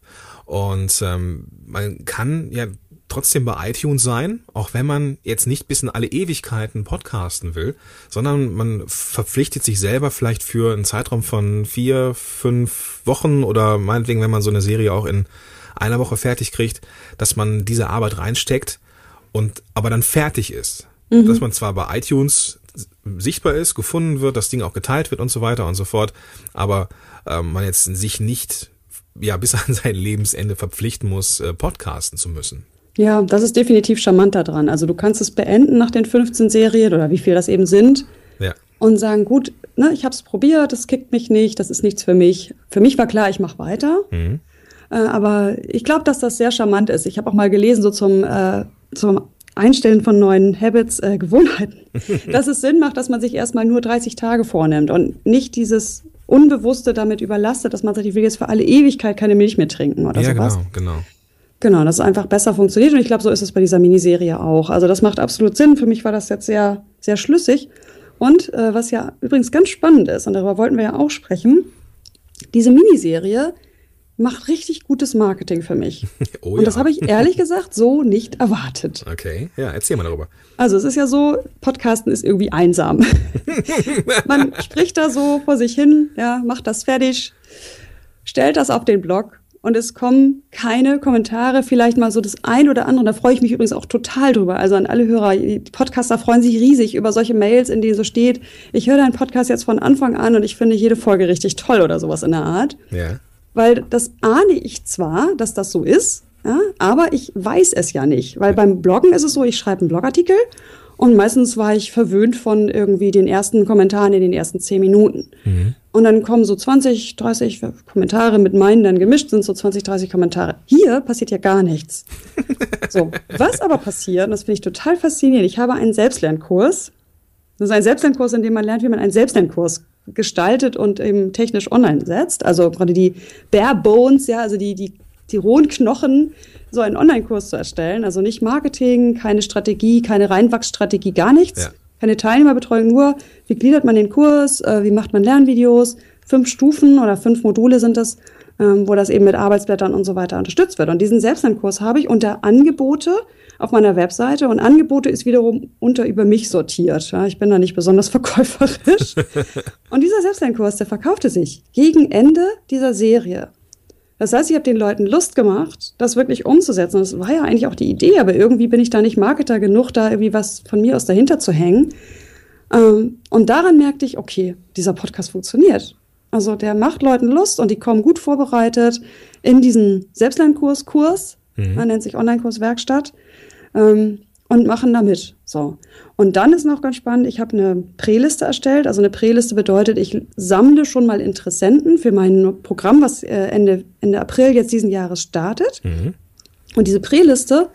Und ähm, man kann ja trotzdem bei iTunes sein, auch wenn man jetzt nicht bis in alle Ewigkeiten podcasten will, sondern man verpflichtet sich selber vielleicht für einen Zeitraum von vier, fünf Wochen oder meinetwegen, wenn man so eine Serie auch in einer Woche fertig kriegt, dass man diese Arbeit reinsteckt und aber dann fertig ist. Mhm. Dass man zwar bei iTunes sichtbar ist, gefunden wird, das Ding auch geteilt wird und so weiter und so fort, aber ähm, man jetzt sich nicht ja bis an sein Lebensende verpflichten muss, äh, podcasten zu müssen. Ja, das ist definitiv charmant daran. Also du kannst es beenden nach den 15 Serien oder wie viel das eben sind. Ja. Und sagen, gut, ne, ich habe es probiert, das kickt mich nicht, das ist nichts für mich. Für mich war klar, ich mache weiter. Mhm. Äh, aber ich glaube, dass das sehr charmant ist. Ich habe auch mal gelesen, so zum, äh, zum Einstellen von neuen Habits, äh, Gewohnheiten, dass es Sinn macht, dass man sich erstmal nur 30 Tage vornimmt und nicht dieses Unbewusste damit überlastet, dass man sagt, ich will jetzt für alle Ewigkeit keine Milch mehr trinken oder ja, sowas. genau, genau. Genau, dass es einfach besser funktioniert. Und ich glaube, so ist es bei dieser Miniserie auch. Also das macht absolut Sinn. Für mich war das jetzt sehr, sehr schlüssig. Und äh, was ja übrigens ganz spannend ist, und darüber wollten wir ja auch sprechen, diese Miniserie macht richtig gutes Marketing für mich. Oh und das ja. habe ich ehrlich gesagt so nicht erwartet. Okay, ja, erzähl mal darüber. Also es ist ja so, Podcasten ist irgendwie einsam. Man spricht da so vor sich hin, ja, macht das fertig, stellt das auf den Blog und es kommen keine Kommentare, vielleicht mal so das ein oder andere. Da freue ich mich übrigens auch total drüber. Also an alle Hörer, die Podcaster freuen sich riesig über solche Mails, in denen so steht, ich höre deinen Podcast jetzt von Anfang an und ich finde jede Folge richtig toll oder sowas in der Art. Ja. Weil das ahne ich zwar, dass das so ist, ja, aber ich weiß es ja nicht. Weil beim Bloggen ist es so, ich schreibe einen Blogartikel und meistens war ich verwöhnt von irgendwie den ersten Kommentaren in den ersten zehn Minuten. Und dann kommen so 20, 30 Kommentare mit meinen dann gemischt, sind so 20, 30 Kommentare. Hier passiert ja gar nichts. So, was aber passiert, und das finde ich total faszinierend, ich habe einen Selbstlernkurs. Das ist ein Selbstlernkurs, in dem man lernt, wie man einen Selbstlernkurs gestaltet und eben technisch online setzt. Also gerade die Bare Bones, ja, also die, die, die rohen Knochen, so einen Online-Kurs zu erstellen. Also nicht Marketing, keine Strategie, keine Reinwachsstrategie, gar nichts. Ja. Keine Teilnehmerbetreuung, nur wie gliedert man den Kurs, äh, wie macht man Lernvideos, fünf Stufen oder fünf Module sind es, ähm, wo das eben mit Arbeitsblättern und so weiter unterstützt wird. Und diesen Selbstlernkurs habe ich unter Angebote auf meiner Webseite und Angebote ist wiederum unter über mich sortiert. Ja, ich bin da nicht besonders verkäuferisch. und dieser Selbstlernkurs, der verkaufte sich gegen Ende dieser Serie. Das heißt, ich habe den Leuten Lust gemacht, das wirklich umzusetzen. Das war ja eigentlich auch die Idee, aber irgendwie bin ich da nicht Marketer genug, da irgendwie was von mir aus dahinter zu hängen. Ähm, und daran merkte ich, okay, dieser Podcast funktioniert. Also der macht Leuten Lust und die kommen gut vorbereitet in diesen Selbstlernkurs, Kurs, man nennt sich Online-Kurs Werkstatt, ähm, und machen da mit. So. Und dann ist noch ganz spannend, ich habe eine Präliste erstellt. Also eine Präliste bedeutet, ich sammle schon mal Interessenten für mein Programm, was äh, Ende, Ende April jetzt diesen Jahres startet. Und diese Präliste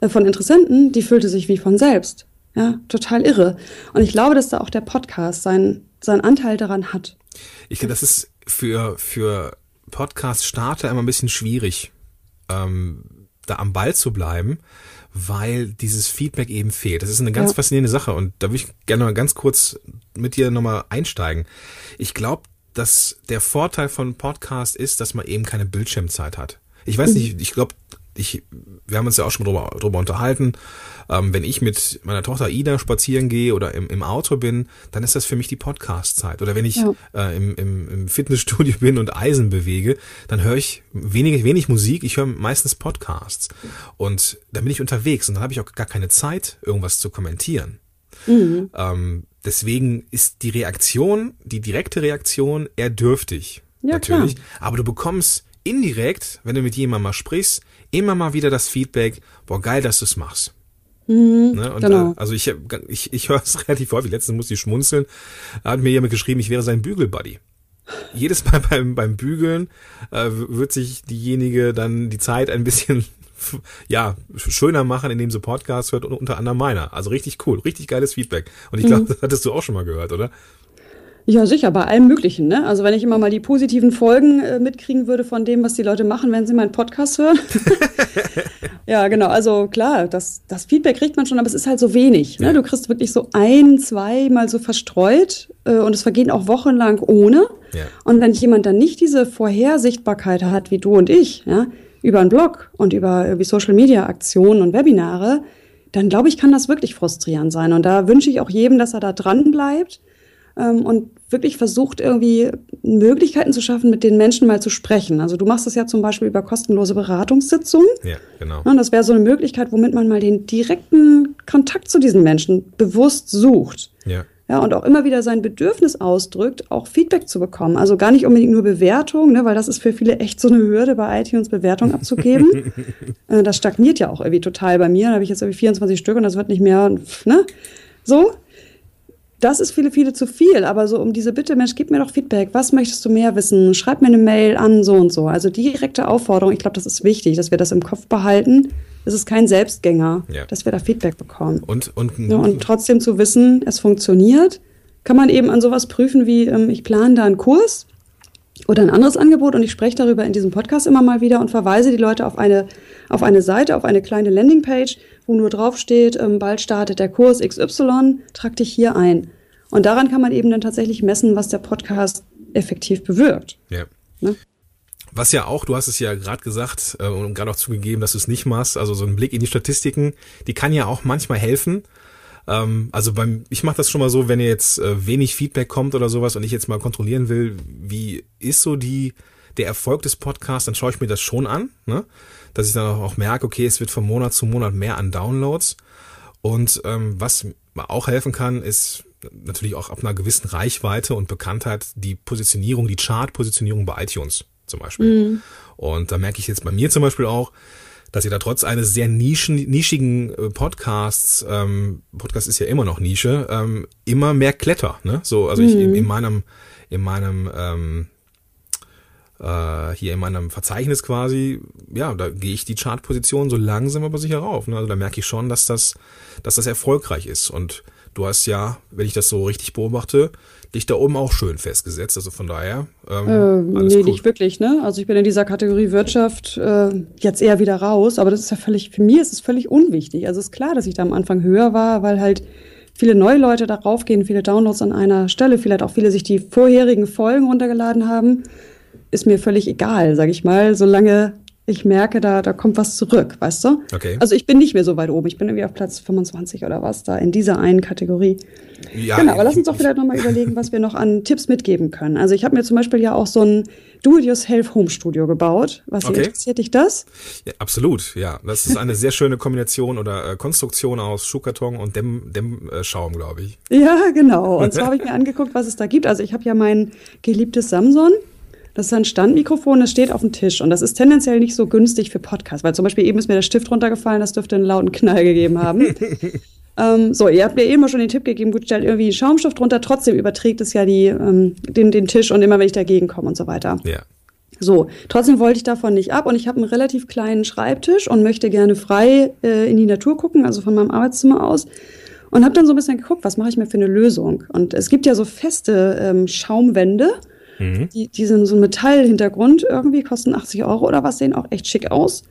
äh, von Interessenten, die füllte sich wie von selbst. Ja, total irre. Und ich glaube, dass da auch der Podcast seinen, seinen Anteil daran hat. Ich finde, das ist für, für Podcast-Starter immer ein bisschen schwierig, ähm, da am Ball zu bleiben, weil dieses Feedback eben fehlt. Das ist eine ganz Ja. faszinierende Sache und da würde ich gerne mal ganz kurz mit dir nochmal einsteigen. Ich glaube, dass der Vorteil von Podcast ist, dass man eben keine Bildschirmzeit hat. Ich weiß nicht, ich glaube, ich, wir haben uns ja auch schon mal drüber, drüber unterhalten. Ähm, wenn ich mit meiner Tochter Ida spazieren gehe oder im, im Auto bin, dann ist das für mich die Podcast-Zeit. Oder wenn ich Ja. äh, im, im, im Fitnessstudio bin und Eisen bewege, dann höre ich wenig, wenig Musik, ich höre meistens Podcasts. Und dann bin ich unterwegs und dann habe ich auch gar keine Zeit, irgendwas zu kommentieren. Ähm, deswegen ist die Reaktion, die direkte Reaktion eher dürftig. Ja, natürlich. klar. Aber du bekommst indirekt, wenn du mit jemandem mal sprichst, immer mal wieder das Feedback, boah, geil, dass du es machst. ne? und, genau. äh, also ich, ich, ich höre es relativ häufig. Letztens musste ich schmunzeln. Da hat mir jemand geschrieben, ich wäre sein Bügelbuddy. Jedes Mal beim, beim Bügeln äh, wird sich diejenige dann die Zeit ein bisschen ja, schöner machen, indem sie Podcasts hört und unter anderem meiner. Also richtig cool, richtig geiles Feedback. Und ich glaube, das hattest du auch schon mal gehört, oder? Ja, sicher, bei allem Möglichen. Ne? Also wenn ich immer mal die positiven Folgen äh, mitkriegen würde von dem, was die Leute machen, wenn sie meinen Podcast hören. ja, genau. Also klar, das, das Feedback kriegt man schon, aber es ist halt so wenig. Ne? Ja. Du kriegst wirklich so ein, zwei Mal so verstreut äh, und es vergehen auch wochenlang ohne. Ja. Und wenn jemand dann nicht diese Vorhersichtbarkeit hat, wie du und ich, ja, über einen Blog und über irgendwie Social Media Aktionen und Webinare, dann glaube ich, kann das wirklich frustrierend sein. Und da wünsche ich auch jedem, dass er da dran bleibt ähm, und wirklich versucht, irgendwie Möglichkeiten zu schaffen, mit den Menschen mal zu sprechen. Also du machst das ja zum Beispiel über kostenlose Beratungssitzungen. Ja, genau. Und das wäre so eine Möglichkeit, womit man mal den direkten Kontakt zu diesen Menschen bewusst sucht. Ja. ja, und auch immer wieder sein Bedürfnis ausdrückt, auch Feedback zu bekommen. Also gar nicht unbedingt nur Bewertung, ne, weil das ist für viele echt so eine Hürde, bei iTunes Bewertung abzugeben. äh, das stagniert ja auch irgendwie total bei mir. Da habe ich jetzt irgendwie 24 Stück und das wird nicht mehr, ne? So. Das ist viele, viele zu viel, aber so um diese Bitte, Mensch, gib mir doch Feedback. Was möchtest du mehr wissen? Schreib mir eine Mail an, so und so. Also direkte Aufforderung. Ich glaube, das ist wichtig, dass wir das im Kopf behalten es ist kein Selbstgänger, ja. dass wir da Feedback bekommen. Und, und, ja, und trotzdem zu wissen, es funktioniert, kann man eben an sowas prüfen wie, ähm, ich plane da einen Kurs oder ein anderes Angebot und ich spreche darüber in diesem Podcast immer mal wieder und verweise die Leute auf eine, auf eine Seite, auf eine kleine Landingpage, wo nur draufsteht, ähm, bald startet der Kurs XY, trag dich hier ein. Und daran kann man eben dann tatsächlich messen, was der Podcast effektiv bewirkt. Ja. Ne? Was ja auch, du hast es ja gerade gesagt äh, und gerade auch zugegeben, dass du es nicht machst, also so ein Blick in die Statistiken, die kann ja auch manchmal helfen. Ähm, also beim, ich mache das schon mal so, wenn ihr jetzt äh, wenig Feedback kommt oder sowas und ich jetzt mal kontrollieren will, wie ist so die der Erfolg des Podcasts, dann schaue ich mir das schon an, ne? dass ich dann auch merke, okay, es wird von Monat zu Monat mehr an Downloads. Und ähm, was auch helfen kann, ist natürlich auch ab einer gewissen Reichweite und Bekanntheit die Positionierung, die Chart-Positionierung bei iTunes zum Beispiel. Mhm. Und da merke ich jetzt bei mir zum Beispiel auch, dass ihr da trotz eines sehr nischen, nischigen äh, Podcasts, ähm, Podcast ist ja immer noch Nische, ähm, immer mehr Kletter. Ne? So, also mhm. ich in, in meinem, in meinem ähm, äh, hier in meinem Verzeichnis quasi, ja, da gehe ich die Chartposition so langsam aber sicher rauf. Ne? Also da merke ich schon, dass das, dass das erfolgreich ist. Und du hast ja, wenn ich das so richtig beobachte, dich da oben auch schön festgesetzt. Also von daher. Ähm, äh, nee, gut. nicht wirklich, ne? Also ich bin in dieser Kategorie Wirtschaft äh, jetzt eher wieder raus, aber das ist ja völlig, für mich ist es völlig unwichtig. Also ist klar, dass ich da am Anfang höher war, weil halt viele neue Leute darauf gehen, viele Downloads an einer Stelle, vielleicht auch viele sich die vorherigen Folgen runtergeladen haben. Ist mir völlig egal, sag ich mal, solange ich merke, da, da kommt was zurück, weißt du? Okay. Also ich bin nicht mehr so weit oben. Ich bin irgendwie auf Platz 25 oder was da in dieser einen Kategorie. Ja, genau, aber lass uns doch vielleicht nochmal überlegen, was wir noch an Tipps mitgeben können. Also ich habe mir zum Beispiel ja auch so ein Do-it-yourself-Home-Studio gebaut. Was okay. interessiert dich das? Ja, absolut, ja. Das ist eine sehr schöne Kombination oder äh, Konstruktion aus Schuhkarton und Dämm, Dämmschaum, glaube ich. Ja, genau. Und zwar habe ich mir angeguckt, was es da gibt. Also ich habe ja mein geliebtes Samsung. Das ist ein Standmikrofon, das steht auf dem Tisch und das ist tendenziell nicht so günstig für Podcasts, weil zum Beispiel eben ist mir der Stift runtergefallen, das dürfte einen lauten Knall gegeben haben. ähm, so, ihr habt mir eben schon den Tipp gegeben, gut, stellt irgendwie Schaumstoff drunter, trotzdem überträgt es ja die, ähm, den, den Tisch und immer wenn ich dagegen komme und so weiter. Ja. So, trotzdem wollte ich davon nicht ab und ich habe einen relativ kleinen Schreibtisch und möchte gerne frei äh, in die Natur gucken, also von meinem Arbeitszimmer aus. Und habe dann so ein bisschen geguckt, was mache ich mir für eine Lösung. Und es gibt ja so feste ähm, Schaumwände, Mhm. Die, die sind so ein Metallhintergrund irgendwie, kosten 80 Euro oder was, sehen auch echt schick aus.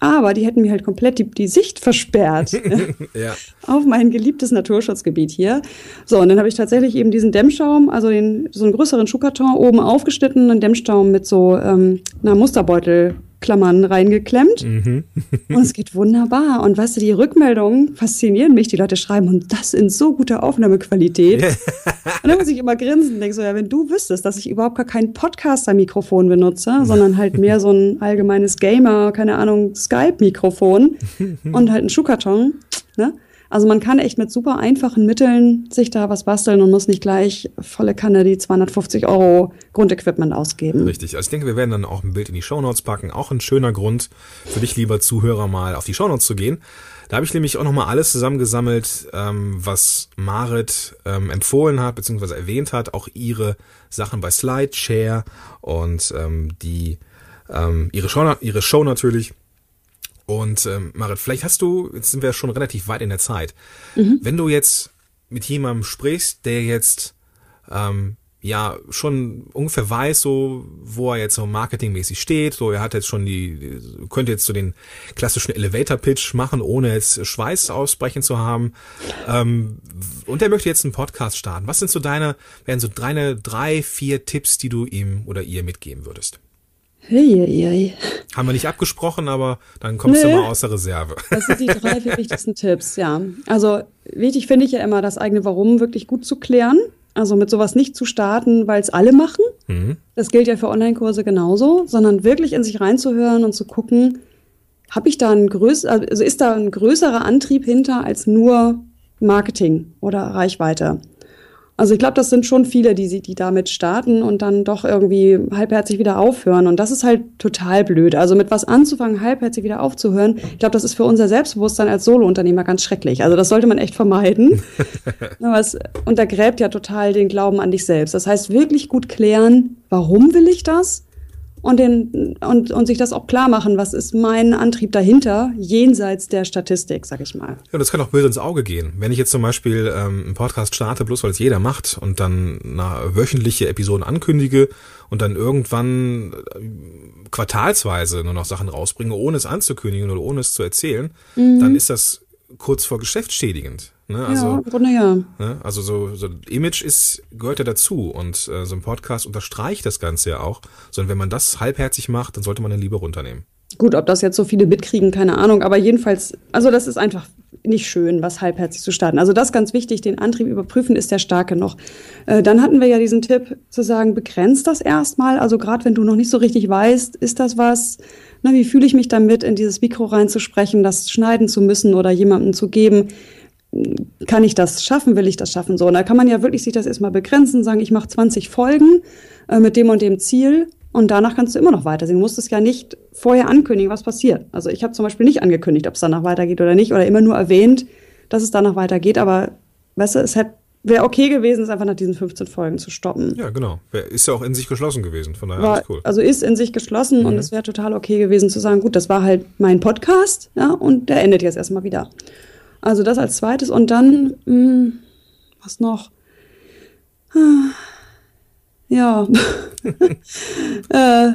Aber die hätten mir halt komplett die, die Sicht versperrt ja. auf mein geliebtes Naturschutzgebiet hier. So, und dann habe ich tatsächlich eben diesen Dämmschaum, also den, so einen größeren Schuhkarton oben aufgeschnitten, einen Dämmschaum mit so ähm, einer Musterbeutel Klammern reingeklemmt. Mhm. und es geht wunderbar. Und weißt du, die Rückmeldungen faszinieren mich. Die Leute schreiben, und das in so guter Aufnahmequalität. und dann muss ich immer grinsen und denke so, ja, wenn du wüsstest, dass ich überhaupt gar kein Podcaster-Mikrofon benutze, sondern halt mehr so ein allgemeines Gamer, keine Ahnung, Skype-Mikrofon und halt einen Schuhkarton, ne? Also man kann echt mit super einfachen Mitteln sich da was basteln und muss nicht gleich volle Kanne die 250 Euro Grundequipment ausgeben. Richtig. Also ich denke, wir werden dann auch ein Bild in die Shownotes packen. Auch ein schöner Grund für dich, lieber Zuhörer, mal auf die Shownotes zu gehen. Da habe ich nämlich auch nochmal alles zusammengesammelt, ähm, was Marit ähm, empfohlen hat, beziehungsweise erwähnt hat. Auch ihre Sachen bei SlideShare und ähm, die ähm, ihre, Show, ihre Show natürlich. Und ähm, Marit, vielleicht hast du, jetzt sind wir schon relativ weit in der Zeit, mhm. wenn du jetzt mit jemandem sprichst, der jetzt ähm, ja schon ungefähr weiß, so wo er jetzt so marketingmäßig steht, so er hat jetzt schon die, könnte jetzt so den klassischen Elevator-Pitch machen, ohne jetzt Schweiß ausbrechen zu haben. Ähm, und er möchte jetzt einen Podcast starten. Was sind so deine, wären so deine drei, vier Tipps, die du ihm oder ihr mitgeben würdest? Hey, Haben wir nicht abgesprochen, aber dann kommst nee, du mal aus der Reserve. Das sind die drei wichtigsten Tipps, ja. Also wichtig finde ich ja immer, das eigene Warum wirklich gut zu klären. Also mit sowas nicht zu starten, weil es alle machen. Mhm. Das gilt ja für Online-Kurse genauso, sondern wirklich in sich reinzuhören und zu gucken, habe ich da ein größ also ist da ein größerer Antrieb hinter als nur Marketing oder Reichweite? Also ich glaube, das sind schon viele, die, die damit starten und dann doch irgendwie halbherzig wieder aufhören. Und das ist halt total blöd. Also mit was anzufangen, halbherzig wieder aufzuhören, ich glaube, das ist für unser Selbstbewusstsein als Solo-Unternehmer ganz schrecklich. Also das sollte man echt vermeiden. Aber es untergräbt ja total den Glauben an dich selbst. Das heißt, wirklich gut klären, warum will ich das? Und, den, und, und sich das auch klar machen, was ist mein Antrieb dahinter, jenseits der Statistik, sag ich mal. Ja, das kann auch böse ins Auge gehen. Wenn ich jetzt zum Beispiel ähm, einen Podcast starte, bloß weil es jeder macht und dann eine wöchentliche Episoden ankündige und dann irgendwann äh, quartalsweise nur noch Sachen rausbringe, ohne es anzukündigen oder ohne es zu erzählen, mhm. dann ist das kurz vor geschäftsschädigend. Ne? Also, ja, im Grunde ja. Ne? Also so, so Image ist, gehört ja dazu und äh, so ein Podcast unterstreicht das Ganze ja auch. Sondern wenn man das halbherzig macht, dann sollte man den lieber runternehmen. Gut, ob das jetzt so viele mitkriegen, keine Ahnung, aber jedenfalls, also das ist einfach nicht schön, was halbherzig zu starten. Also das ist ganz wichtig, den Antrieb überprüfen, ist der starke noch. Äh, dann hatten wir ja diesen Tipp zu sagen, begrenzt das erstmal. Also gerade wenn du noch nicht so richtig weißt, ist das was, na, wie fühle ich mich damit, in dieses Mikro reinzusprechen, das schneiden zu müssen oder jemandem zu geben, kann ich das schaffen, will ich das schaffen? So, und da kann man ja wirklich sich das erstmal begrenzen, sagen, ich mache 20 Folgen äh, mit dem und dem Ziel und danach kannst du immer noch weitersehen. Du musst es ja nicht vorher ankündigen, was passiert. Also ich habe zum Beispiel nicht angekündigt, ob es danach weitergeht oder nicht, oder immer nur erwähnt, dass es danach weitergeht, aber weißt du, es hätte wäre okay gewesen, es einfach nach diesen 15 Folgen zu stoppen. Ja, genau. Ist ja auch in sich geschlossen gewesen, von daher war, alles cool. Also ist in sich geschlossen mhm. und es wäre total okay gewesen zu sagen, gut, das war halt mein Podcast, ja, und der endet jetzt erstmal wieder. Also das als zweites und dann, mh, hm, was noch? Ja. äh,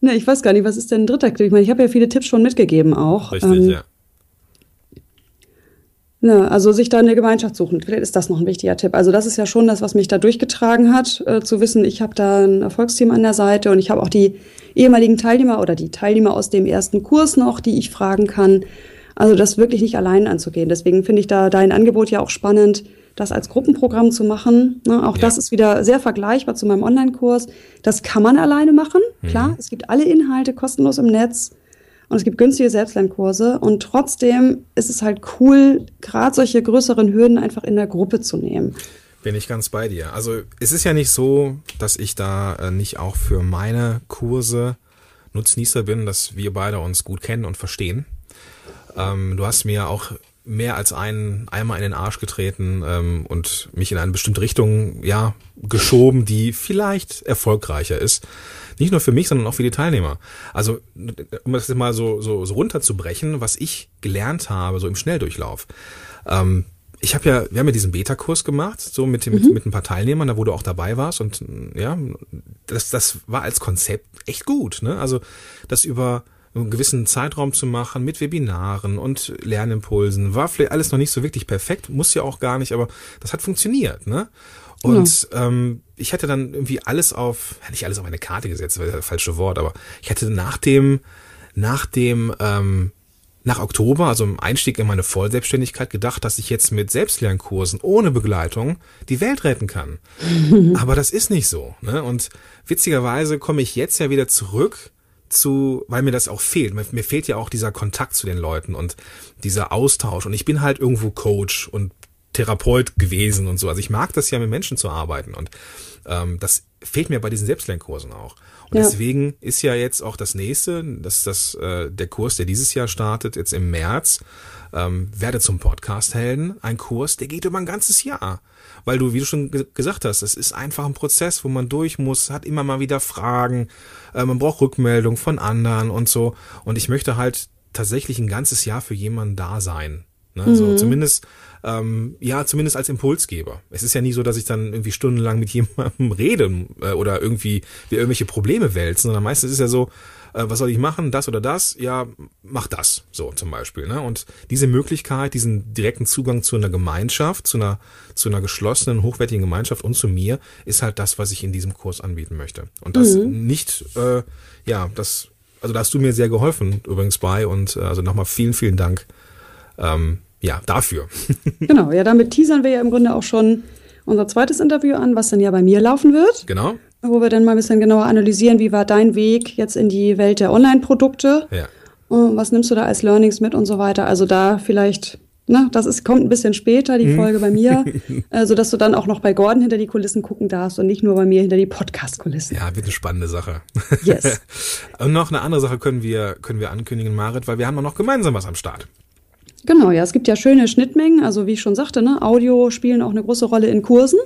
ne, ich weiß gar nicht, was ist denn ein dritter Tipp? Ich meine, ich habe ja viele Tipps schon mitgegeben auch. Richtig, ähm, ja. Ne, also sich da eine Gemeinschaft suchen. Vielleicht ist das noch ein wichtiger Tipp. Also das ist ja schon das, was mich da durchgetragen hat, äh, zu wissen, ich habe da ein Erfolgsteam an der Seite und ich habe auch die ehemaligen Teilnehmer oder die Teilnehmer aus dem ersten Kurs noch, die ich fragen kann. Also das wirklich nicht allein anzugehen. Deswegen finde ich da dein Angebot ja auch spannend, das als Gruppenprogramm zu machen. Ne, auch ja. das ist wieder sehr vergleichbar zu meinem Online-Kurs. Das kann man alleine machen. Mhm. Klar, es gibt alle Inhalte kostenlos im Netz und es gibt günstige Selbstlernkurse. Und trotzdem ist es halt cool, gerade solche größeren Hürden einfach in der Gruppe zu nehmen. Bin ich ganz bei dir. Also es ist ja nicht so, dass ich da äh, nicht auch für meine Kurse Nutznießer bin, dass wir beide uns gut kennen und verstehen. Ähm, du hast mir auch mehr als einen einmal in den Arsch getreten ähm, und mich in eine bestimmte Richtung ja geschoben, die vielleicht erfolgreicher ist. Nicht nur für mich, sondern auch für die Teilnehmer. Also um das mal so, so, so runterzubrechen, was ich gelernt habe, so im Schnelldurchlauf. Ähm, ich habe ja, wir haben ja diesen Beta-Kurs gemacht, so mit, mit, mhm. mit ein paar Teilnehmern, da wo du auch dabei warst und ja, das, das war als Konzept echt gut. Ne? Also das über einen gewissen Zeitraum zu machen mit Webinaren und Lernimpulsen. War vielleicht alles noch nicht so wirklich perfekt, muss ja auch gar nicht, aber das hat funktioniert, ne? Und ja. ähm, ich hatte dann irgendwie alles auf, nicht alles auf eine Karte gesetzt, das, das falsche Wort, aber ich hatte nach dem, nach dem, ähm, nach Oktober, also im Einstieg in meine Vollselbstständigkeit, gedacht, dass ich jetzt mit Selbstlernkursen ohne Begleitung die Welt retten kann. Aber das ist nicht so. Ne? Und witzigerweise komme ich jetzt ja wieder zurück zu, weil mir das auch fehlt. Mir, mir fehlt ja auch dieser Kontakt zu den Leuten und dieser Austausch. Und ich bin halt irgendwo Coach und Therapeut gewesen und so. Also ich mag das ja, mit Menschen zu arbeiten. Und ähm, das fehlt mir bei diesen Selbstlernkursen auch. Und ja. deswegen ist ja jetzt auch das nächste, das ist das, äh, der Kurs, der dieses Jahr startet, jetzt im März, ähm, werde zum Podcast-Helden. Ein Kurs, der geht über ein ganzes Jahr weil du, wie du schon gesagt hast, es ist einfach ein Prozess, wo man durch muss, hat immer mal wieder Fragen, äh, man braucht Rückmeldung von anderen und so. Und ich möchte halt tatsächlich ein ganzes Jahr für jemanden da sein. Ne? Mhm. So zumindest, ähm, ja, zumindest als Impulsgeber. Es ist ja nie so, dass ich dann irgendwie stundenlang mit jemandem rede äh, oder irgendwie wir irgendwelche Probleme wälzen, sondern meistens ist es ja so, äh, was soll ich machen, das oder das, ja, mach das, so zum Beispiel. Ne? Und diese Möglichkeit, diesen direkten Zugang zu einer Gemeinschaft, zu einer, zu einer geschlossenen, hochwertigen Gemeinschaft und zu mir, ist halt das, was ich in diesem Kurs anbieten möchte. Und das mhm. nicht, äh, ja, das, also da hast du mir sehr geholfen übrigens bei und äh, also nochmal vielen, vielen Dank. Ähm, ja, dafür. genau, ja, damit teasern wir ja im Grunde auch schon unser zweites Interview an, was dann ja bei mir laufen wird. Genau wo wir dann mal ein bisschen genauer analysieren, wie war dein Weg jetzt in die Welt der Online-Produkte? Ja. Was nimmst du da als Learnings mit und so weiter? Also da vielleicht Ne, das ist, kommt ein bisschen später, die Folge bei mir, äh, sodass du dann auch noch bei Gordon hinter die Kulissen gucken darfst und nicht nur bei mir hinter die Podcast-Kulissen. Ja, wird eine spannende Sache. Yes. und noch eine andere Sache können wir, können wir ankündigen, Marit, weil wir haben auch noch gemeinsam was am Start. Genau, ja, es gibt ja schöne Schnittmengen. Also wie ich schon sagte, ne, Audio spielen auch eine große Rolle in Kursen.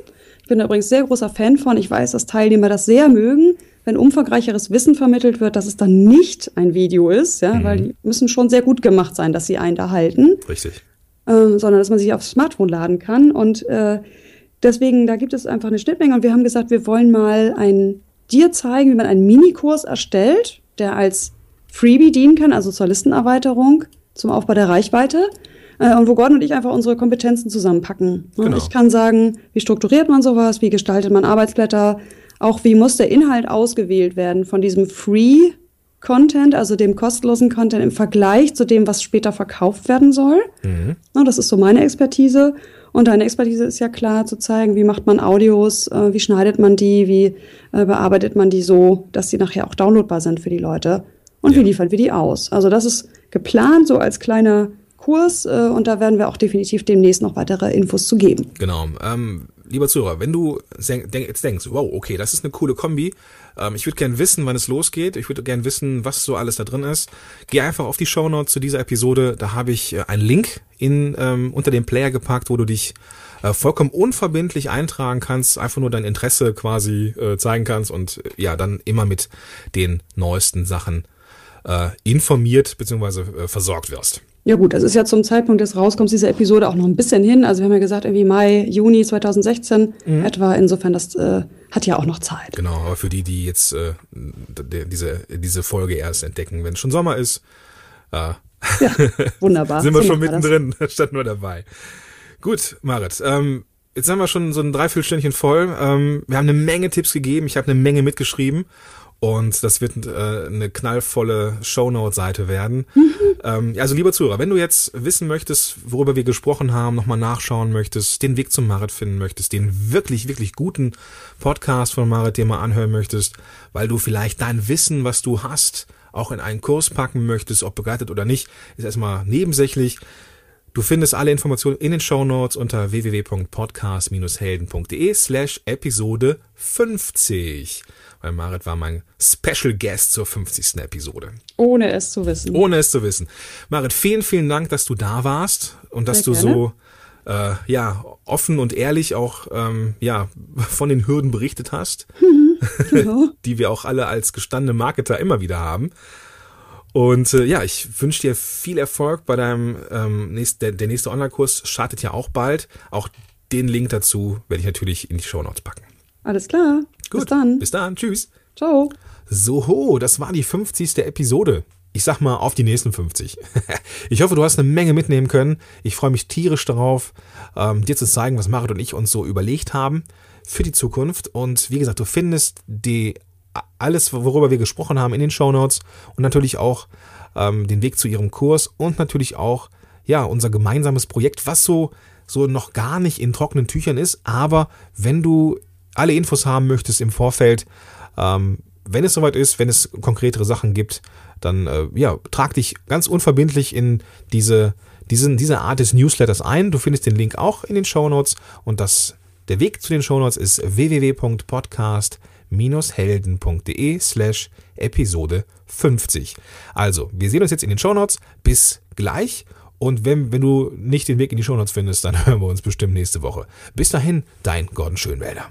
Ich bin da übrigens sehr großer Fan von. Ich weiß, dass Teilnehmer das sehr mögen, wenn umfangreicheres Wissen vermittelt wird, dass es dann nicht ein Video ist, ja, weil die müssen schon sehr gut gemacht sein, dass sie einen da halten. Richtig. ähm, sondern dass man sich aufs Smartphone laden kann. Und äh, deswegen, da gibt es einfach eine Schnittmenge. Und wir haben gesagt, wir wollen mal ein, dir zeigen, wie man einen Minikurs erstellt, der als Freebie dienen kann, also zur Listenerweiterung, zum Aufbau der Reichweite. Äh, und wo Gordon und ich einfach unsere Kompetenzen zusammenpacken. Ne? Genau. Ich kann sagen, wie strukturiert man sowas, wie gestaltet man Arbeitsblätter, auch wie muss der Inhalt ausgewählt werden von diesem Free Content, also dem kostenlosen Content im Vergleich zu dem, was später verkauft werden soll. Na, das ist so meine Expertise. Und deine Expertise ist ja klar zu zeigen, wie macht man Audios, äh, wie schneidet man die, wie äh, bearbeitet man die so, dass sie nachher auch downloadbar sind für die Leute. Und wie liefern wir die aus? Also das ist geplant so als kleiner Kurs äh, und da werden wir auch definitiv demnächst noch weitere Infos zu geben. Genau. Ähm, lieber Zuhörer, wenn du sen- denk, jetzt denkst, wow, okay, das ist eine coole Kombi, ähm, ich würde gern wissen, wann es losgeht, ich würde gern wissen, was so alles da drin ist, geh einfach auf die Shownotes zu dieser Episode, da habe ich äh, einen Link in, ähm, unter den Player gepackt, wo du dich äh, vollkommen unverbindlich eintragen kannst, einfach nur dein Interesse quasi äh, zeigen kannst und äh, ja, dann immer mit den neuesten Sachen äh, informiert bzw. Äh, versorgt wirst. Ja gut, das ist ja zum Zeitpunkt des Rauskommens dieser Episode auch noch ein bisschen hin. Also wir haben ja gesagt, irgendwie Mai, Juni 2016 etwa. Insofern, das äh, hat ja auch noch Zeit. Genau, aber für die, die jetzt äh, diese, diese Folge erst entdecken, wenn es schon Sommer ist, äh, Ja, wunderbar. sind wir schon mittendrin, statt nur dabei. Gut, Marit, ähm, jetzt haben wir schon so ein Dreiviertelstündchen voll. Ähm, wir haben eine Menge Tipps gegeben, ich habe eine Menge mitgeschrieben und das wird äh, eine knallvolle Shownote-Seite werden. Ähm, also lieber Zuhörer, wenn du jetzt wissen möchtest, worüber wir gesprochen haben, nochmal nachschauen möchtest, den Weg zum Marit finden möchtest, den wirklich, wirklich guten Podcast von Marit dir mal anhören möchtest, weil du vielleicht dein Wissen, was du hast, auch in einen Kurs packen möchtest, ob begleitet oder nicht, ist erstmal nebensächlich. Du findest alle Informationen in den Shownotes unter www.podcast-helden.de slash Episode 50. Weil Marit war mein Special Guest zur 50. Episode. Ohne es zu wissen. Ohne es zu wissen. Marit, vielen, vielen Dank, dass du da warst und dass Sehr du so äh, ja offen und ehrlich auch ähm, ja von den Hürden berichtet hast, Genau. die wir auch alle als gestandene Marketer immer wieder haben. Und äh, ja, ich wünsche dir viel Erfolg bei deinem ähm, nächst, der, der nächste Online-Kurs startet ja auch bald. Auch den Link dazu werde ich natürlich in die Shownotes packen. Alles klar. Gut, Bis dann. Bis dann. Tschüss. Ciao. So, das war die 50. Episode. Ich sag mal auf die nächsten 50. ich hoffe, du hast eine Menge mitnehmen können. Ich freue mich tierisch darauf, ähm, dir zu zeigen, was Marit und ich uns so überlegt haben für die Zukunft. Und wie gesagt, du findest die alles, worüber wir gesprochen haben, in den Shownotes und natürlich auch ähm, den Weg zu ihrem Kurs und natürlich auch ja unser gemeinsames Projekt, was so so noch gar nicht in trockenen Tüchern ist. Aber wenn du alle Infos haben möchtest im Vorfeld, ähm, wenn es soweit ist, wenn es konkretere Sachen gibt, dann äh, ja, trag dich ganz unverbindlich in diese, diesen, diese Art des Newsletters ein. Du findest den Link auch in den Shownotes und das, der Weg zu den Shownotes ist www.podcast-helden.de slash Episode 50. Also, wir sehen uns jetzt in den Shownotes. Bis gleich. Und wenn, wenn du nicht den Weg in die Shownotes findest, dann hören wir uns bestimmt nächste Woche. Bis dahin, dein Gordon Schönwälder.